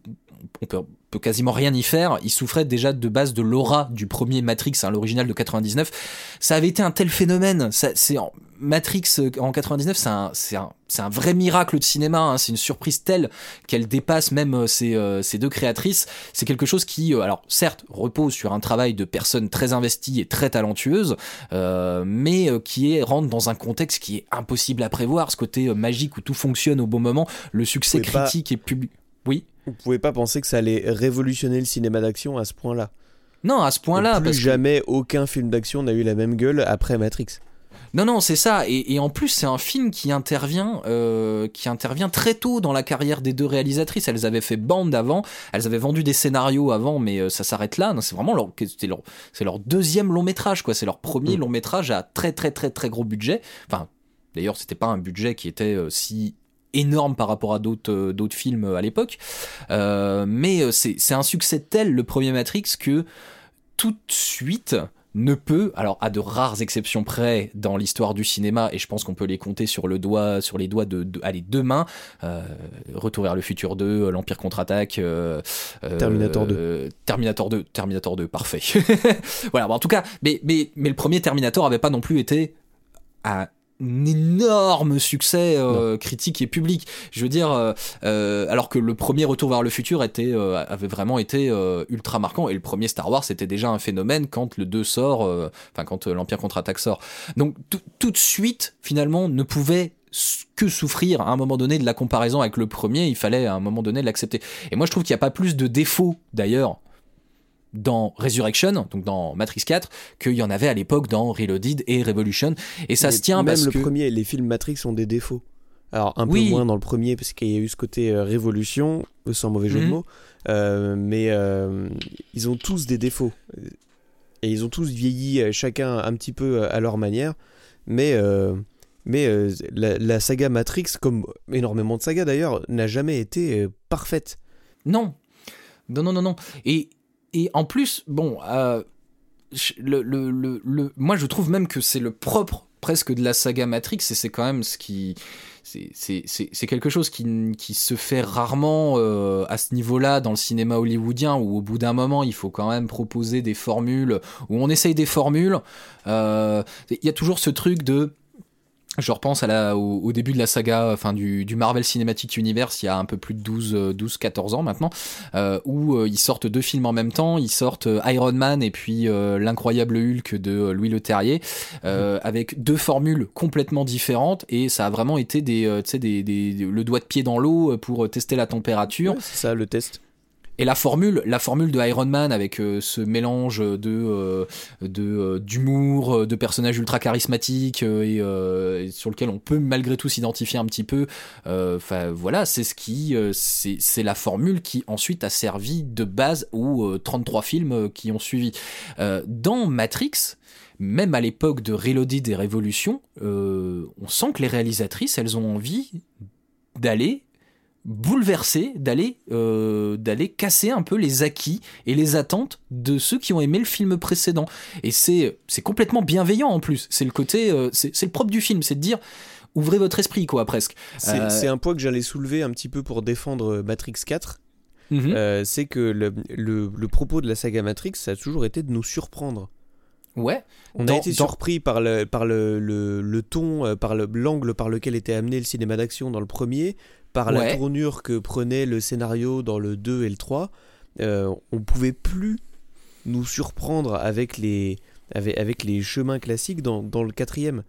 on peut, quasiment rien y faire. Ils souffraient déjà de base de l'aura du premier Matrix, hein, l'original de 99. Ça avait été un tel phénomène. Ça, c'est Matrix euh, en 99, c'est un, vrai miracle de cinéma. hein. C'est une surprise telle qu'elle dépasse même euh, ces, euh, ces deux créatrices. C'est quelque chose qui, euh, alors certes, repose sur un travail de personnes très investies et très talentueuses, euh, mais qui est rentre dans un contexte qui est impossible à prévoir. Ce côté magique où tout fonctionne au bon moment, le succès pas- critique et public. Oui? Vous pouvez pas penser que ça allait révolutionner le cinéma d'action à ce point-là. Non, à ce point-là, Plus parce que jamais aucun film d'action n'a eu la même gueule après Matrix. Non, non, c'est ça. Et, et en plus, c'est un film qui intervient, euh, qui intervient très tôt dans la carrière des deux réalisatrices. Elles avaient fait Band avant, elles avaient vendu des scénarios avant, mais euh, ça s'arrête là. Non, C'est vraiment leur, leur, c'est leur deuxième long métrage, quoi. C'est leur premier Mm. long métrage à très, très, très, très gros budget. Enfin, d'ailleurs, c'était pas un budget qui était euh, si énorme par rapport à d'autres d'autres films à l'époque. Euh, mais c'est un succès tel le premier Matrix que tout de suite ne peut, alors à de rares exceptions près dans l'histoire du cinéma, et je pense qu'on peut les compter sur le doigt, sur les doigts de, de allez, deux mains, euh, Retour vers le futur 2, l'Empire contre-attaque, euh, euh, Terminator 2. euh, Terminator 2, Terminator 2, parfait. [laughs] voilà, bon, en tout cas, mais, mais, mais le premier Terminator avait pas non plus été un énorme succès euh, critique et public. Je veux dire, euh, euh, alors que le premier Retour vers le futur était, euh, avait vraiment été euh, ultra marquant, et le premier Star Wars c'était déjà un phénomène quand le 2 sort, euh, enfin quand l'Empire contre-attaque sort. Donc tout- de suite, finalement, ne pouvait que souffrir à un moment donné de la comparaison avec le premier, il fallait à un moment donné l'accepter. Et moi je trouve qu'il n'y a pas plus de défauts d'ailleurs dans Resurrection, donc dans Matrix 4, qu'il y en avait à l'époque dans Reloaded et Revolution. Et ça Mais se tient même parce le que... premier, les films Matrix ont des défauts. Alors un Oui. peu moins dans le premier parce qu'il y a eu ce côté euh, révolution, euh, sans mauvais jeu de Mhm. mots, Euh, mais euh, ils ont tous des défauts et ils ont tous vieilli chacun un petit peu à leur manière. Mais mais la, la saga Matrix, comme énormément de sagas d'ailleurs, n'a jamais été parfaite. Non. Non, non, non, non. Et, et en plus, bon, euh, moi je trouve même que c'est le propre presque de la saga Matrix et c'est quand même ce qui. c'est- quelque chose qui se fait rarement euh, à ce niveau-là dans le cinéma hollywoodien où au bout d'un moment il faut quand même proposer des formules, où on essaye des formules. Euh, Il y a toujours ce truc de. Je repense à la, au, au début de la saga, enfin du, du Marvel Cinematic Universe, il y a un peu plus de 12, euh, 12 14 ans maintenant, euh, où euh, ils sortent deux films en même temps. Ils sortent Iron Man et puis euh, l'incroyable Hulk de Louis Leterrier, euh, avec deux formules complètement différentes. Et ça a vraiment été des, des, des- le doigt de pied dans l'eau pour tester la température. Ouais, c'est ça le test. Et la formule, la formule de Iron Man avec euh, ce mélange de euh, euh, d'humour, de personnages ultra charismatiques et, et sur lequel on peut malgré tout s'identifier un petit peu. Enfin voilà, c'est ce qui c'est la formule qui ensuite a servi de base aux euh, 33 films qui ont suivi. Dans Matrix, même à l'époque de Reloaded et Révolution, on sent que les réalisatrices, elles ont envie d'aller bouleverser, d'aller euh, d'aller casser un peu les acquis et les attentes de ceux qui ont aimé le film précédent. Et c'est c'est complètement bienveillant en plus. C'est le côté, euh, c'est le propre du film, c'est de dire ouvrez votre esprit quoi presque. C'est Euh, c'est un point que j'allais soulever un petit peu pour défendre Matrix 4. Mhm. C'est que le, le- le propos de la saga Matrix, ça a toujours été de nous surprendre. ouais. On Dans- a été dans- surpris par le, par le, le, le ton, par le- l'angle par lequel était amené le cinéma d'action dans le premier, par la tournure que prenait le scénario dans le 2 et le 3. Euh, on pouvait plus nous surprendre avec les, avec, avec les chemins classiques dans, dans le quatrième.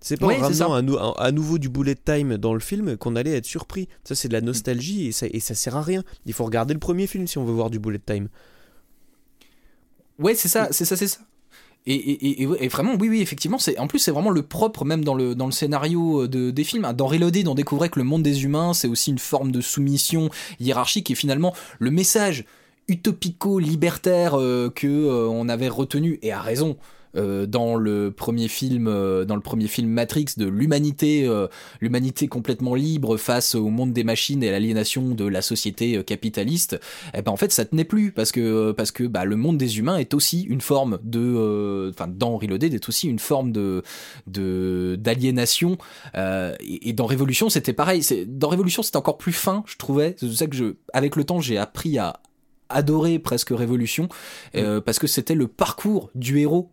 C'est pas Ouais, en ramenant à, nou- à- à nouveau du bullet time dans le film qu'on allait être surpris. Ça, c'est de la nostalgie et ça, et ça sert à rien. Il faut regarder le premier film si on veut voir du bullet time. Ouais, c'est ça, c'est ça, c'est ça. Et, vraiment, oui, oui, effectivement, c'est en plus c'est vraiment le propre même dans le dans le scénario euh, de, des films. Dans Reloaded, on découvrait que le monde des humains, c'est aussi une forme de soumission hiérarchique et finalement le message utopico-libertaire euh, que euh, on avait retenu et à raison. Euh, dans le premier film, euh, dans le premier film Matrix, de l'humanité, euh, l'humanité complètement libre face au monde des machines et à l'aliénation de la société euh, capitaliste, eh ben en fait ça tenait plus parce que parce que bah, le monde des humains est aussi une forme de, euh, enfin dans Reloaded est aussi une forme de de d'aliénation euh, et, et dans Révolution c'était pareil. C'est dans Révolution c'était encore plus fin, je trouvais. C'est pour ça que je, avec le temps j'ai appris à adorer presque Révolution euh, parce que c'était le parcours du héros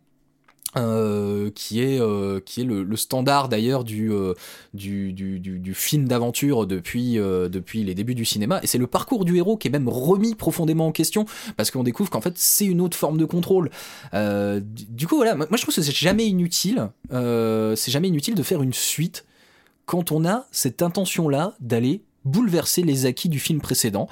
euh, qui est euh, qui est le, le standard d'ailleurs du, euh, du, du, du film d'aventure depuis euh, depuis les débuts du cinéma. Et c'est le parcours du héros qui est même remis profondément en question parce qu'on découvre qu'en fait c'est une autre forme de contrôle. Euh, du du coup voilà moi je trouve que c'est jamais inutile euh, c'est jamais inutile de faire une suite quand on a cette intention là d'aller bouleverser les acquis du film précédent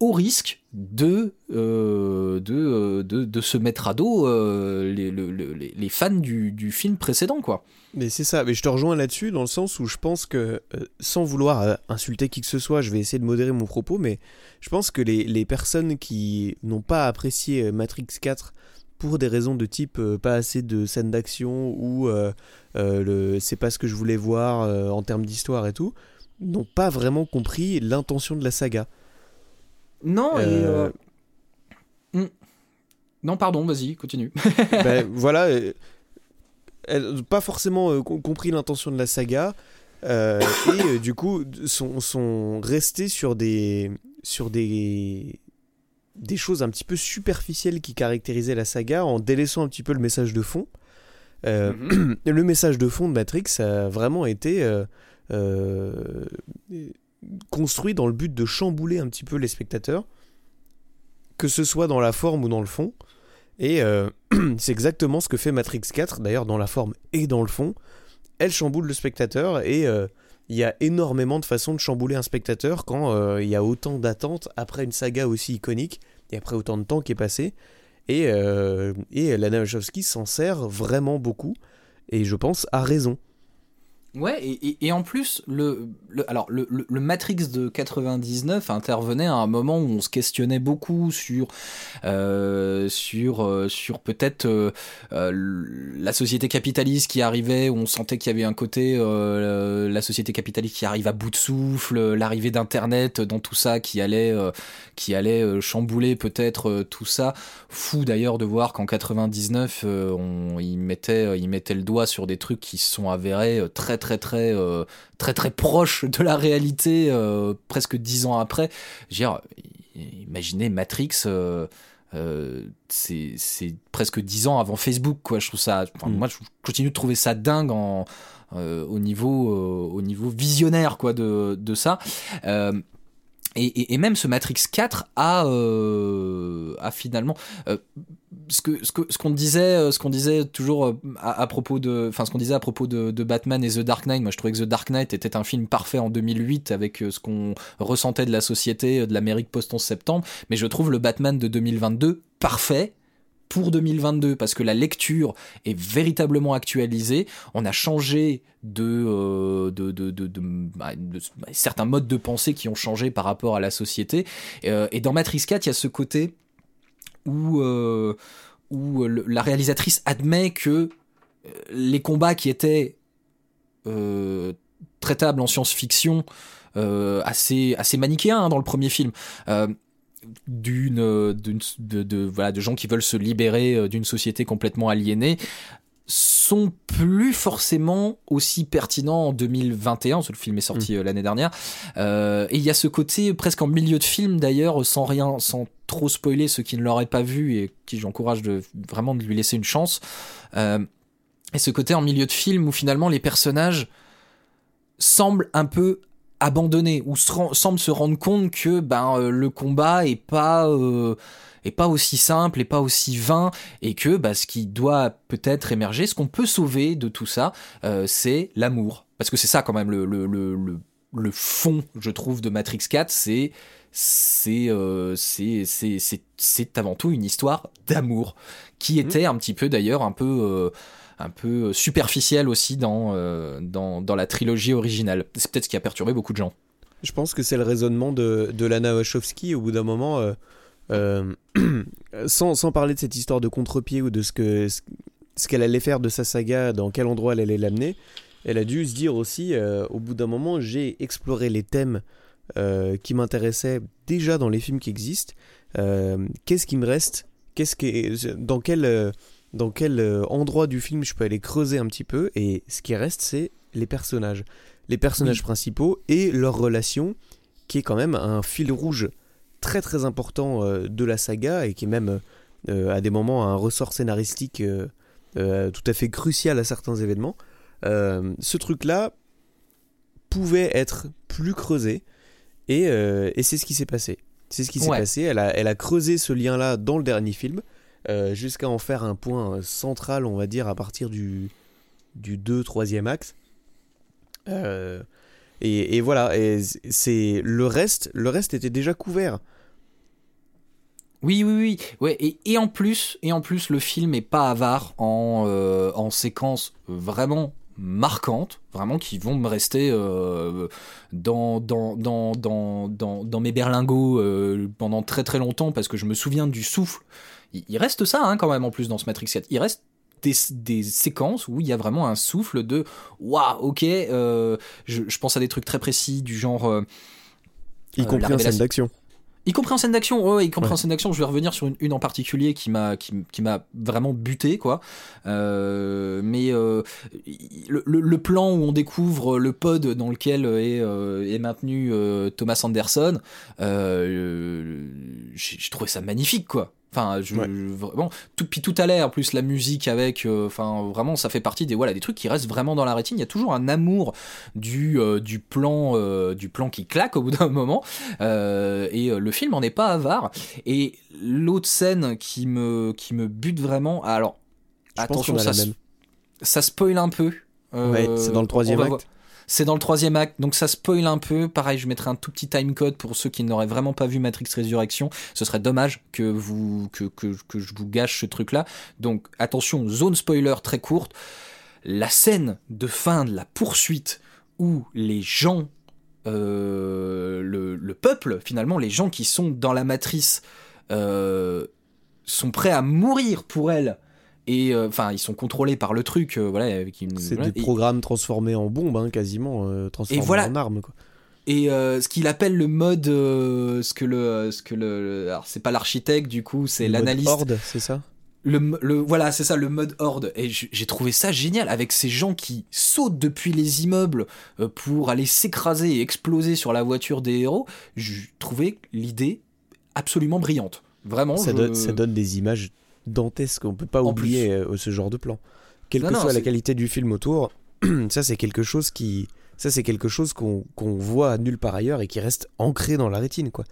au risque de, euh, euh, de, de se mettre à dos euh, les, le- le- les, fans du, du film précédent, quoi. Mais c'est ça, mais je te rejoins là-dessus dans le sens où je pense que, sans vouloir insulter qui que ce soit, je vais essayer de modérer mon propos, mais je pense que les, les personnes qui n'ont pas apprécié Matrix 4 pour des raisons de type pas assez de scènes d'action ou le c'est pas ce que je voulais voir en termes d'histoire et tout, n'ont pas vraiment compris l'intention de la saga. Non, et. Euh, euh, hmm. Non, pardon, vas-y, continue. [laughs] ben, [laughs] voilà, euh, elles n'ont pas forcément euh, com- compris l'intention de la saga euh, et euh, du coup sont, sont restés sur des sur des des choses un petit peu superficielles qui caractérisaient la saga en délaissant un petit peu le message de fond. Euh, [clears throat] Le message de fond de Matrix a vraiment été euh, euh, construit dans le but de chambouler un petit peu les spectateurs, que ce soit dans la forme ou dans le fond. Et euh, [clears throat] c'est exactement ce que fait Matrix 4, d'ailleurs dans la forme et dans le fond. Elle chamboule le spectateur et euh, il y a énormément de façons de chambouler un spectateur quand euh, il y a autant d'attentes après une saga aussi iconique et après autant de temps qui est passé. Et, et Lana Wachowski s'en sert vraiment beaucoup et je pense à raison. Ouais, et, et- en plus, le, le- alors, le, le- Matrix de 99 intervenait à un moment où on se questionnait beaucoup sur, euh, sur, euh, sur peut-être euh, la société capitaliste qui arrivait, où on sentait qu'il y avait un côté, la société capitaliste qui arrive à bout de souffle, l'arrivée d'Internet dans tout ça qui allait, qui allait chambouler peut-être tout ça. Fou d'ailleurs de voir qu'en 99, euh, on, il, mettait, il mettait le doigt sur des trucs qui se sont avérés euh, très très très euh, très très proches de la réalité euh, presque dix ans après. Je veux dire, imaginez Matrix. euh, euh, c'est c'est presque dix ans avant Facebook quoi je trouve ça enfin, Mm. moi je continue de trouver ça dingue en au niveau au niveau visionnaire quoi de de ça et, même ce Matrix 4 a, euh, a finalement euh, ce que ce qu'on disait euh, ce qu'on disait toujours à, propos de enfin ce qu'on disait à propos de, de Batman et The Dark Knight. Moi je trouvais que The Dark Knight était un film parfait en 2008 avec ce qu'on ressentait de la société de l'Amérique post 11 septembre. Mais je trouve le Batman de 2022 parfait pour 2022 parce que la lecture est véritablement actualisée. On a changé de, euh, bah, bah, certains modes de pensée qui ont changé par rapport à la société. Euh, et dans Matrix 4, il y a ce côté où, euh, la réalisatrice admet que les combats qui étaient traitables en science-fiction assez, assez manichéens hein, dans le premier film. D'une euh, d'une- de, de, voilà de gens qui veulent se libérer euh, d'une société complètement aliénée sont plus forcément aussi pertinents en 2021 parce que le film est sorti euh, l'année dernière. Euh, et il y a ce côté presque en milieu de film d'ailleurs sans rien sans trop spoiler ceux qui ne l'auraient pas vu et qui j'encourage de vraiment de lui laisser une chance. Euh, et ce côté en milieu de film où finalement les personnages semblent un peu abandonnés ou se ren- semblent se rendre compte que ben euh, le combat est pas euh, est pas aussi simple et pas aussi vain et que bah, ce qui doit peut-être émerger ce qu'on peut sauver de tout ça euh, c'est l'amour. Parce que c'est ça quand même le, le, le, le, le fond je trouve de Matrix 4 c'est c'est c'est c'est c'est c'est avant tout une histoire d'amour qui était un petit peu d'ailleurs un peu un peu superficielle aussi dans, euh, dans, dans la trilogie originale. C'est peut-être ce qui a perturbé beaucoup de gens. Je pense que c'est le raisonnement de, de Lana Wachowski au bout d'un moment, euh, euh, [clears throat] sans, sans parler de cette histoire de contre-pied ou de ce que ce, qu'elle allait faire de sa saga, dans quel endroit elle allait l'amener. Elle a dû se dire aussi, euh, au bout d'un moment, j'ai exploré les thèmes euh, qui m'intéressaient déjà dans les films qui existent. Euh, Qu'est-ce qui me reste? Qu'est-ce qui dans quel euh, dans quel euh, endroit du film je peux aller creuser un petit peu Et ce qui reste, c'est les personnages, les personnages principaux et leurs relations, qui est quand même un fil rouge très très important euh, de la saga et qui est même euh, à des moments un ressort scénaristique euh, tout à fait crucial à certains événements. Ce truc-là pouvait être plus creusé et, et c'est ce qui s'est passé. C'est ce qui s'est Ouais. passé. Elle a, elle a creusé ce lien-là dans le dernier film euh, jusqu'à en faire un point euh, central, on va dire, à partir du, du 2-3e axe. Euh, et, voilà, et c'est le reste, le reste était déjà couvert. Oui, oui, oui. Ouais, et, et en plus, et en plus, le film est pas avare en, en séquences vraiment marquantes, vraiment qui vont me rester dans, dans, dans, dans, dans, mes berlingots pendant très très longtemps parce que je me souviens du souffle. Il, il reste ça hein, quand même en plus dans ce Matrix 7. Il reste des, des séquences où il y a vraiment un souffle de waouh, ok, euh, je, je pense à des trucs très précis du genre. euh, Y Euh, compris en scène d'action. y compris en scène d'action, ouais, y compris Ouais. en scène d'action. Je vais revenir sur une, une en particulier qui m'a qui, m- qui m'a vraiment buté, quoi. Euh, mais euh, le, le- le plan où on découvre le pod dans lequel est, euh, est maintenu Thomas Anderson, j'ai trouvé ça magnifique, quoi. Enfin, je, Ouais. vraiment, tout, puis tout à l'heure, en plus la musique avec, euh, enfin, vraiment, ça fait partie des, voilà, des trucs qui restent vraiment dans la rétine. Il y a toujours un amour du, euh, du plan, euh, du plan qui claque au bout d'un moment. Et le film en est pas avare. Et l'autre scène qui me, qui me bute vraiment, alors, Je attention, ça, ça spoil un peu. Ouais, c'est dans le troisième acte. C'est dans le troisième acte, donc ça spoil un peu. Pareil, je mettrai un tout petit timecode pour ceux qui n'auraient vraiment pas vu Matrix Résurrection. Ce serait dommage que vous que, que, que je vous gâche ce truc-là. Donc attention, zone spoiler très courte. La scène de fin de la poursuite où les gens, euh, le, le peuple finalement, les gens qui sont dans la matrice, euh, sont prêts à mourir pour elle. Et euh, enfin, ils sont contrôlés par le truc, euh, voilà, avec une. C'est voilà. des Et- programmes transformés en bombes, hein, quasiment, euh, transformés voilà. en armes. Quoi. Et ce qu'il appelle le mode, ce que le, ce que le, alors c'est pas l'architecte du coup, c'est Le mode l'analyste. Horde, c'est ça? Le, le, voilà, c'est ça, le mode horde. Et j'ai trouvé ça génial avec ces gens qui sautent depuis les immeubles pour aller s'écraser et exploser sur la voiture des héros. J'ai trouvé l'idée absolument brillante. Vraiment. ça, je- donne, ça donne des images dantesques, on peut pas En oublier euh, ce genre de plan. Quelle Non, que non, soit la qualité du film autour, [clears throat] ça c'est quelque chose qui... Ça c'est quelque chose qu'on qu'on voit nulle part ailleurs et qui reste ancré dans la rétine quoi.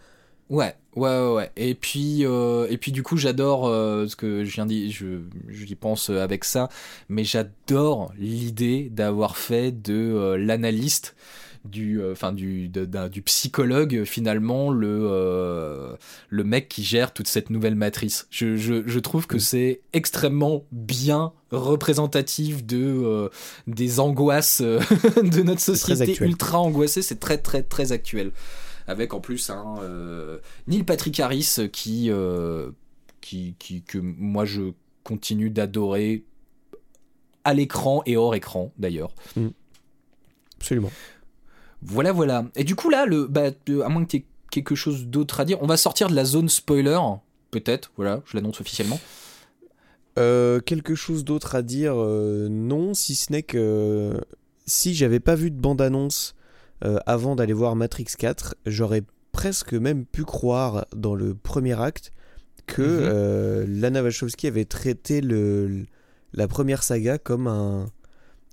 Ouais, ouais, ouais, ouais. Et puis, euh, et puis du coup, j'adore euh, ce que je viens d'y, je, j'y pense avec ça, mais j'adore l'idée d'avoir fait de euh, l'analyste, du, euh, enfin du, du psychologue finalement le, euh, le mec qui gère toute cette nouvelle matrice. Je, je, je trouve que c'est extrêmement bien représentatif de euh, des angoisses [laughs] de notre société ultra angoissée. C'est très, très, très actuel avec en plus un euh, Neil Patrick Harris qui, euh, qui, qui que moi je continue d'adorer à l'écran et hors écran d'ailleurs. Absolument. Voilà voilà. Et du coup là le bah, euh, à moins que tu aies quelque chose d'autre à dire, on va sortir de la zone spoiler peut-être, voilà, je l'annonce officiellement. Euh, quelque chose d'autre à dire euh, Non, si ce n'est que si j'avais pas vu de bande-annonce euh, avant d'aller voir Matrix 4, j'aurais presque même pu croire dans le premier acte que Mhm. Lana Wachowski avait traité le, la première saga comme un,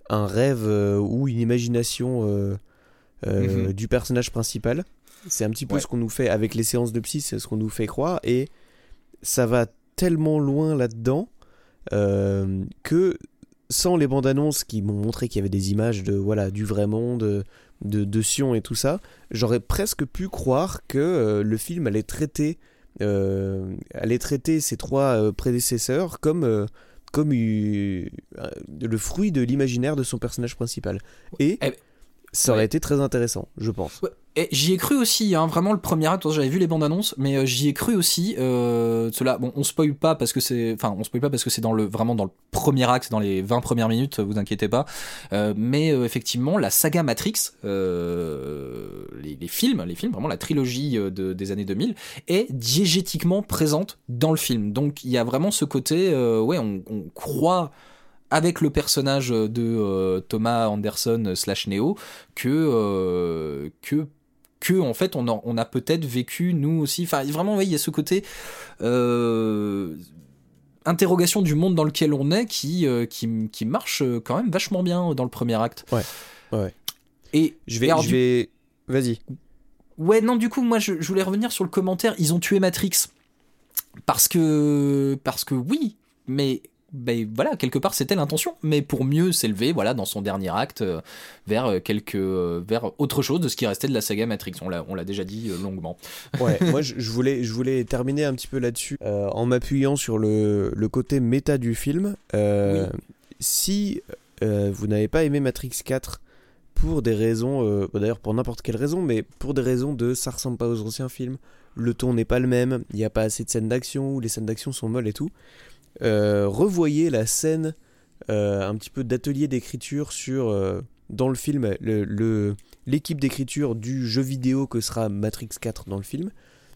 un rêve ou une imagination euh, Mhm. du personnage principal. C'est un petit peu Ouais. ce qu'on nous fait avec les séances de psy, c'est ce qu'on nous fait croire, et ça va tellement loin là-dedans euh, que sans les bandes annonces qui m'ont montré qu'il y avait des images de voilà du vrai monde, de, de Sion et tout ça, j'aurais presque pu croire que euh, le film allait traiter euh, allait traiter ses trois prédécesseurs comme comme le fruit de l'imaginaire de son personnage principal. Et Eh, ça aurait ouais. été très intéressant, je pense. Ouais, Et j'y ai cru aussi, hein, vraiment le premier acte, j'avais vu les bandes annonces, mais euh, j'y ai cru aussi. Euh, cela, bon, on spoil pas parce que c'est, enfin, on spoil pas parce que c'est dans le vraiment dans le premier acte, dans les 20 premières minutes, vous inquiétez pas. Euh, mais effectivement, la saga Matrix, les, les films, les films, vraiment la trilogie de- des années 2000, est diégétiquement présente dans le film. Donc il y a vraiment ce côté, ouais, on, on croit avec le personnage de euh, Thomas Anderson slash Neo que euh, que que en fait on a, on a peut-être vécu nous aussi enfin vraiment il y a ce côté euh, interrogation du monde dans lequel on est qui euh, qui, qui marche quand même vachement bien dans le premier acte Ouais, ouais. et Je vais, alors, je du- vais, vas-y. Ouais, non, du coup, moi, je, je voulais revenir sur le commentaire. Ils ont tué Matrix parce que, parce que oui, mais ben voilà, quelque part, c'était l'intention. Mais pour mieux s'élever, voilà, dans son dernier acte, euh, vers euh, quelque, euh, vers autre chose de ce qui restait de la saga Matrix. On l'a, on l'a déjà dit euh, longuement. Ouais, [laughs] moi je, je voulais, je voulais terminer un petit peu là-dessus en m'appuyant sur le, le côté méta du film. Si vous n'avez pas aimé Matrix 4 pour des raisons, bah, d'ailleurs pour n'importe quelle raison, mais pour des raisons de ça ressemble pas aux anciens films, le ton n'est pas le même, il n'y a pas assez de scènes d'action, ou les scènes d'action sont molles et tout, revoyez la scène euh, un petit peu d'atelier d'écriture sur euh, dans le film le- le- l'équipe d'écriture du jeu vidéo que sera Matrix 4 dans le film.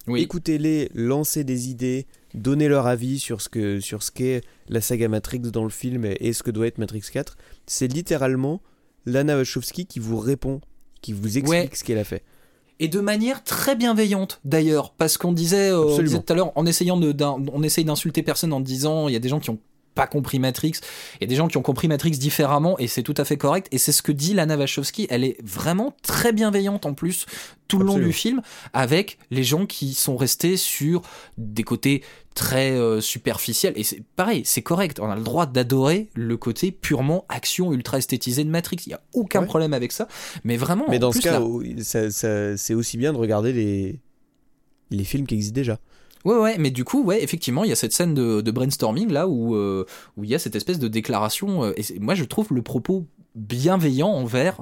Oui. Écoutez-les, lancez des idées, donnez leur avis sur ce que sur ce qu'est la saga Matrix dans le film et, et ce que doit être Matrix 4. C'est littéralement Lana Wachowski qui vous répond, qui vous explique Ouais. ce qu'elle a fait. Et de manière très bienveillante d'ailleurs, parce qu'on disait, euh, on disait tout à l'heure, en essayant de, on essaye d'insulter personne en disant, il y a des gens qui ont pas compris Matrix, il y a des gens qui ont compris Matrix différemment et c'est tout à fait correct. Et c'est ce que dit Lana Wachowski, elle est vraiment très bienveillante en plus tout le long du film avec les gens qui sont restés sur des côtés très euh, superficiels. Et c'est pareil, c'est correct, on a le droit d'adorer le côté purement action ultra esthétisé de Matrix, il y a aucun Ouais. problème avec ça. Mais vraiment, Mais dans plus, ce cas, c'est aussi bien de regarder les les films qui existent déjà. Ouais, ouais, mais du coup, ouais, effectivement, il y a cette scène de, de brainstorming là où euh, où il y a cette espèce de déclaration. euh, et moi, je trouve le propos bienveillant envers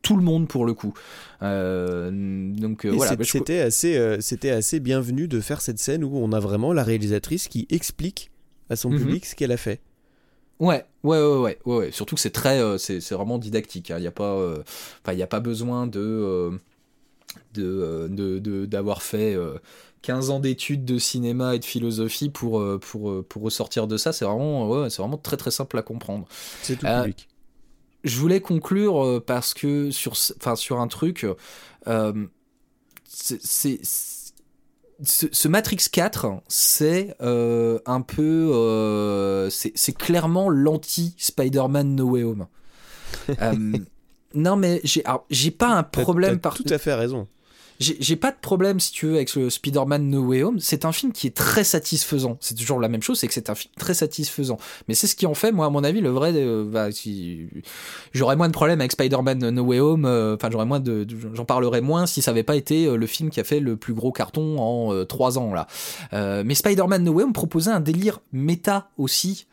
tout le monde pour le coup. Euh, donc euh, voilà. bah, je- c'était assez, euh, c'était assez bienvenu de faire cette scène où on a vraiment la réalisatrice qui explique à son Mhm. public ce qu'elle a fait. Ouais, ouais, ouais, ouais, ouais, ouais. Surtout que c'est très, c'est vraiment didactique. hein. Il n'y a pas, enfin, il y a pas besoin de de d'avoir fait 15 ans d'études de cinéma et de philosophie pour euh, pour euh, pour ressortir de ça. C'est vraiment, ouais, c'est vraiment très très simple à comprendre. C'est tout Euh, public. je voulais conclure euh, parce que sur, enfin, sur un truc, euh, c'est, ce, ce Matrix 4, c'est euh, un peu, euh, c'est, clairement l'anti Spider-Man No Way Home. [laughs] Euh, non mais j'ai, pas un problème par tout à fait raison. J'ai pas de problème, si tu veux, avec le Spider-Man No Way Home. C'est un film qui est très satisfaisant. C'est toujours la même chose, c'est que c'est un film très satisfaisant. Mais c'est ce qui en fait, moi, à mon avis, le vrai. euh, bah. J'aurais moins de problèmes avec Spider-Man No Way Home. euh, Enfin, j'aurais moins. J'en parlerais moins si ça avait pas été euh, le film qui a fait le plus gros carton en euh, trois ans, là. Mais Spider-Man No Way Home proposait un délire méta aussi.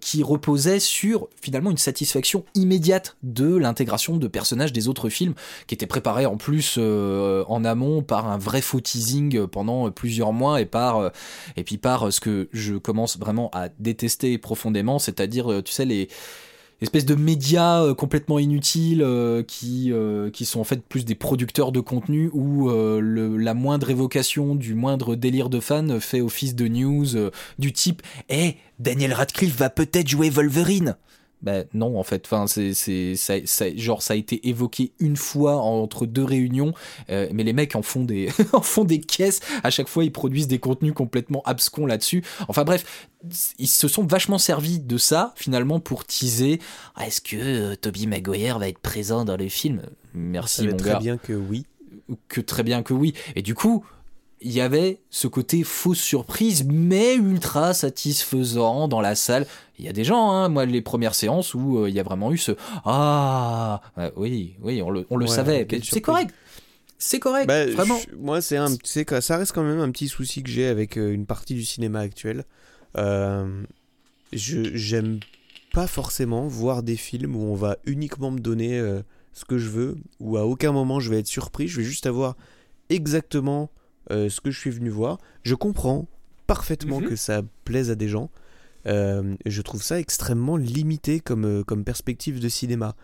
qui reposait sur finalement une satisfaction immédiate de l'intégration de personnages des autres films qui était préparé en plus euh, en amont par un vrai faux teasing pendant plusieurs mois et par euh, et puis par ce que je commence vraiment à détester profondément, c'est-à-dire euh, tu sais les espèces de médias complètement inutiles qui qui sont en fait plus des producteurs de contenu où la moindre évocation du moindre délire de fan fait office de news du type "Eh, Daniel Radcliffe va peut-être jouer Wolverine." Ben non en fait, enfin c'est c'est ça, ça- genre ça a été évoqué une fois entre deux réunions, euh, mais les mecs en font des [laughs] en font des caisses. À chaque fois ils produisent des contenus complètement abscons là-dessus. Enfin bref, ils se sont vachement servis de ça finalement pour teaser. Ah, Est-ce que euh, Toby Maguire va être présent dans le film Merci mon très gars bien que oui. que très bien que oui. Et du coup, il y avait ce côté fausse surprise, mais ultra satisfaisant dans la salle. Il y a des gens, hein, moi, les premières séances où euh, il y a vraiment eu ce Ah Ouais, Oui, oui, on le, on le Ouais, savait. C'est correct. C'est correct, Bah, vraiment. je- moi, c'est un, ça reste quand même un petit souci que j'ai avec euh, une partie du cinéma actuel. Euh, je j'aime pas forcément voir des films où on va uniquement me donner euh, ce que je veux, où à aucun moment je vais être surpris. Je vais juste avoir exactement euh, ce que je suis venu voir. Je comprends parfaitement Mhm. que ça plaise à des gens. Euh, je trouve ça extrêmement limité comme, euh, comme perspective de cinéma.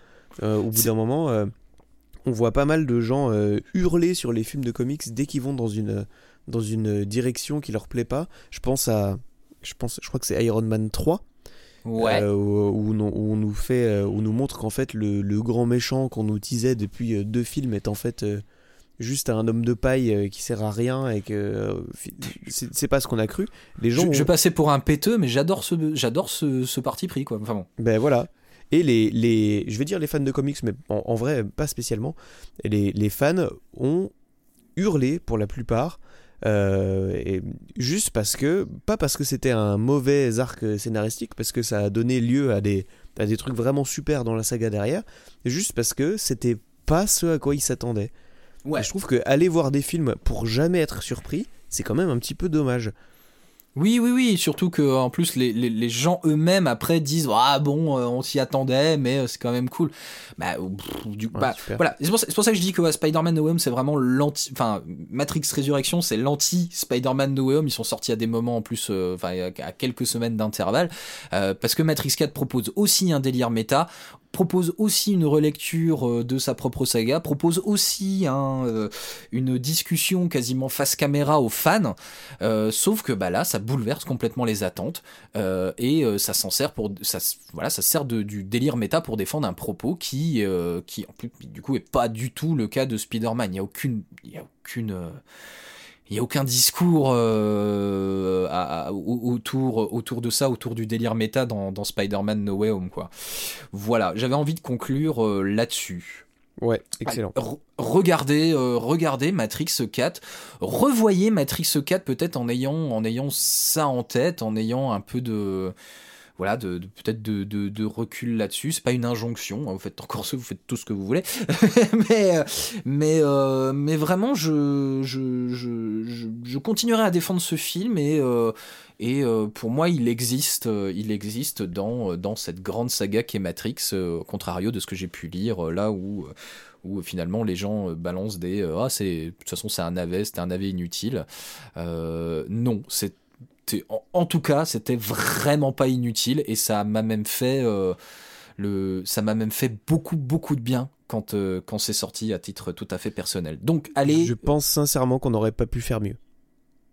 Euh, au bout d'un moment, on voit pas mal de gens hurler sur les films de comics dès qu'ils vont dans une, dans une direction qui leur plaît pas. Je pense à. Je, pense, je crois que c'est Iron Man 3. Ouais. euh, où, où on, où on nous fait, où on nous montre qu'en fait le, le grand méchant qu'on nous teasait depuis deux films est en fait euh, juste un homme de paille euh, qui sert à rien et que euh, c'est pas ce qu'on a cru. Les gens, je, je ont- passais pour un péteux, mais j'adore ce, j'adore ce, ce parti pris, quoi. Enfin bon. Ben voilà. Et les, les, je vais dire les fans de comics, mais en, en vrai, pas spécialement. Les, les fans ont hurlé pour la plupart. euh, et juste parce que, pas parce que c'était un mauvais arc scénaristique, parce que ça a donné lieu à des, à des trucs vraiment super dans la saga derrière, juste parce que c'était pas ce à quoi ils s'attendaient. Ouais. Et je trouve que aller voir des films pour jamais être surpris, c'est quand même un petit peu dommage. Oui, oui, oui. Surtout que en plus les, les, les gens eux-mêmes après disent ah bon, euh, on s'y attendait, mais euh, c'est quand même cool. Bah, pff, du, Ouais, bah, voilà. C'est pour, ça- c'est pour ça que je dis que ouais, Spider-Man No Way Home c'est vraiment l'anti, enfin Matrix Résurrection c'est l'anti Spider-Man No Way Home. Ils sont sortis à des moments en plus, euh, enfin à à quelques semaines d'intervalle, parce que Matrix 4 propose aussi un délire méta propose aussi une relecture euh, de sa propre saga, propose aussi un, euh, une discussion quasiment face caméra aux fans, euh, sauf que bah là ça bouleverse complètement les attentes et ça s'en sert pour ça voilà ça sert du délire méta pour défendre un propos qui qui en plus du coup est pas du tout le cas de Spider-Man. Il y a aucune il y a aucune il y a aucun discours euh, à- à- au- autour autour de ça, autour du délire méta dans, dans Spider-Man No Way Home quoi. Voilà, j'avais envie de conclure euh, là-dessus. Ouais, excellent. Re- regardez, euh, regardez Matrix 4, revoyez Matrix 4 peut-être en ayant, en ayant ça en tête, en ayant un peu de, voilà, de, peut-être de, de, recul là-dessus. C'est pas une injonction, hein, vous faites encore ce, vous faites tout ce que vous voulez, [laughs] mais, euh, mais, euh, mais vraiment, je, je, je, je, continuerai à défendre ce film et euh, et pour moi, il existe, il existe dans, dans cette grande saga qu'est Matrix, au contrario de ce que j'ai pu lire, là où, où finalement les gens balancent des Ah, c'est, de toute façon, c'est un navet, c'était un navet inutile. Non, c'était, en, en tout cas, c'était vraiment pas inutile et ça m'a même fait, euh, le, ça m'a même fait beaucoup, beaucoup de bien quand, euh, quand c'est sorti à titre tout à fait personnel. Donc, allez. Je pense sincèrement qu'on n'aurait pas pu faire mieux.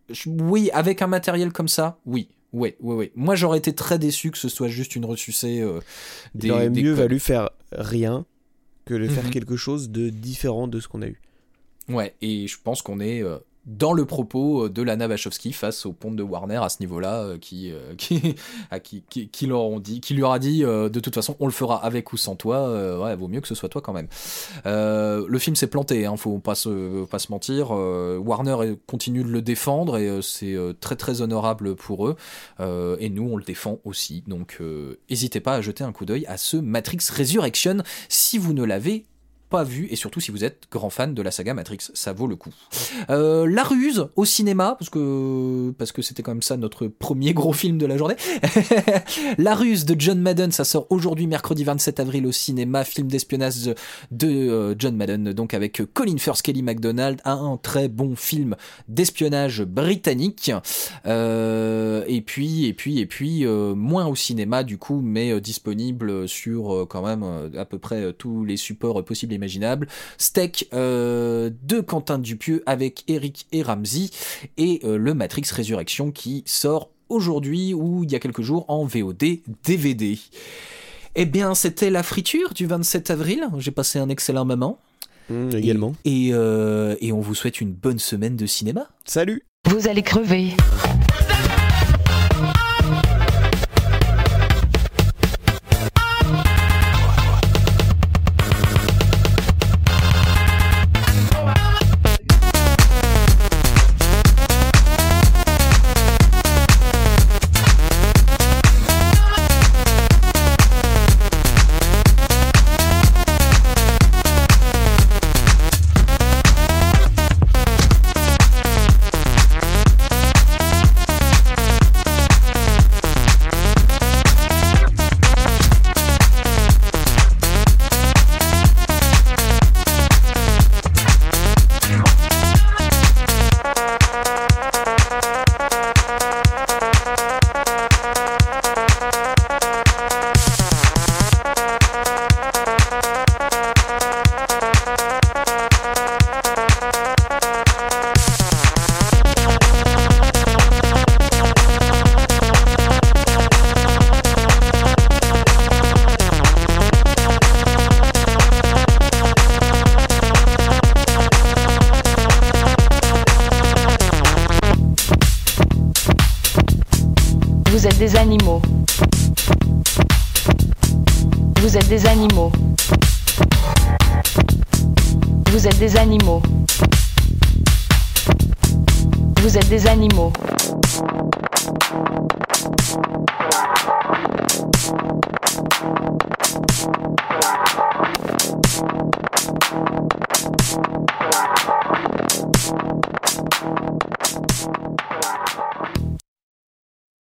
Je- Oui, avec un matériel comme ça, oui. Oui, oui, oui. Moi, j'aurais été très déçu que ce soit juste une ressucée euh, des. Il aurait des mieux codes. valu faire rien que de faire Mhm. quelque chose de différent de ce qu'on a eu. Ouais, et je pense qu'on est euh, dans le propos euh, de Lana Wachowski face au pont de Warner à ce niveau-là, euh, qui, euh, [laughs] qui, qui, qui, qui leur ont dit, qui lui aura dit, euh, de toute façon, on le fera avec ou sans toi. euh, ouais, vaut mieux que ce soit toi quand même. Le film s'est planté, hein, faut pas se, pas se mentir. Warner continue de le défendre et c'est très très honorable pour eux. Et nous, on le défend aussi. Donc, n'hésitez pas à jeter un coup d'œil à ce Matrix Resurrection si vous ne l'avez pas vu et surtout si vous êtes grand fan de la saga Matrix, ça vaut le coup. Euh, la ruse au cinéma parce que parce que c'était quand même ça notre premier gros film de la journée. [laughs] la ruse de John Madden, ça sort aujourd'hui mercredi 27 avril au cinéma, film d'espionnage de, euh, John Madden donc avec Colin Firth, Kelly MacDonald, un, très bon film d'espionnage britannique. Euh, et puis et puis et puis moins au cinéma du coup mais disponible sur quand même à peu près tous les supports possibles imaginables. Steak euh, de Quentin Dupieux avec Eric et Ramsey et euh, le Matrix Résurrection qui sort aujourd'hui ou il y a quelques jours en VOD DVD. Eh bien, c'était la friture du 27 avril. J'ai passé un excellent moment. Mmh, également. Et, euh, et on vous souhaite une bonne semaine de cinéma. Salut Vous allez crever.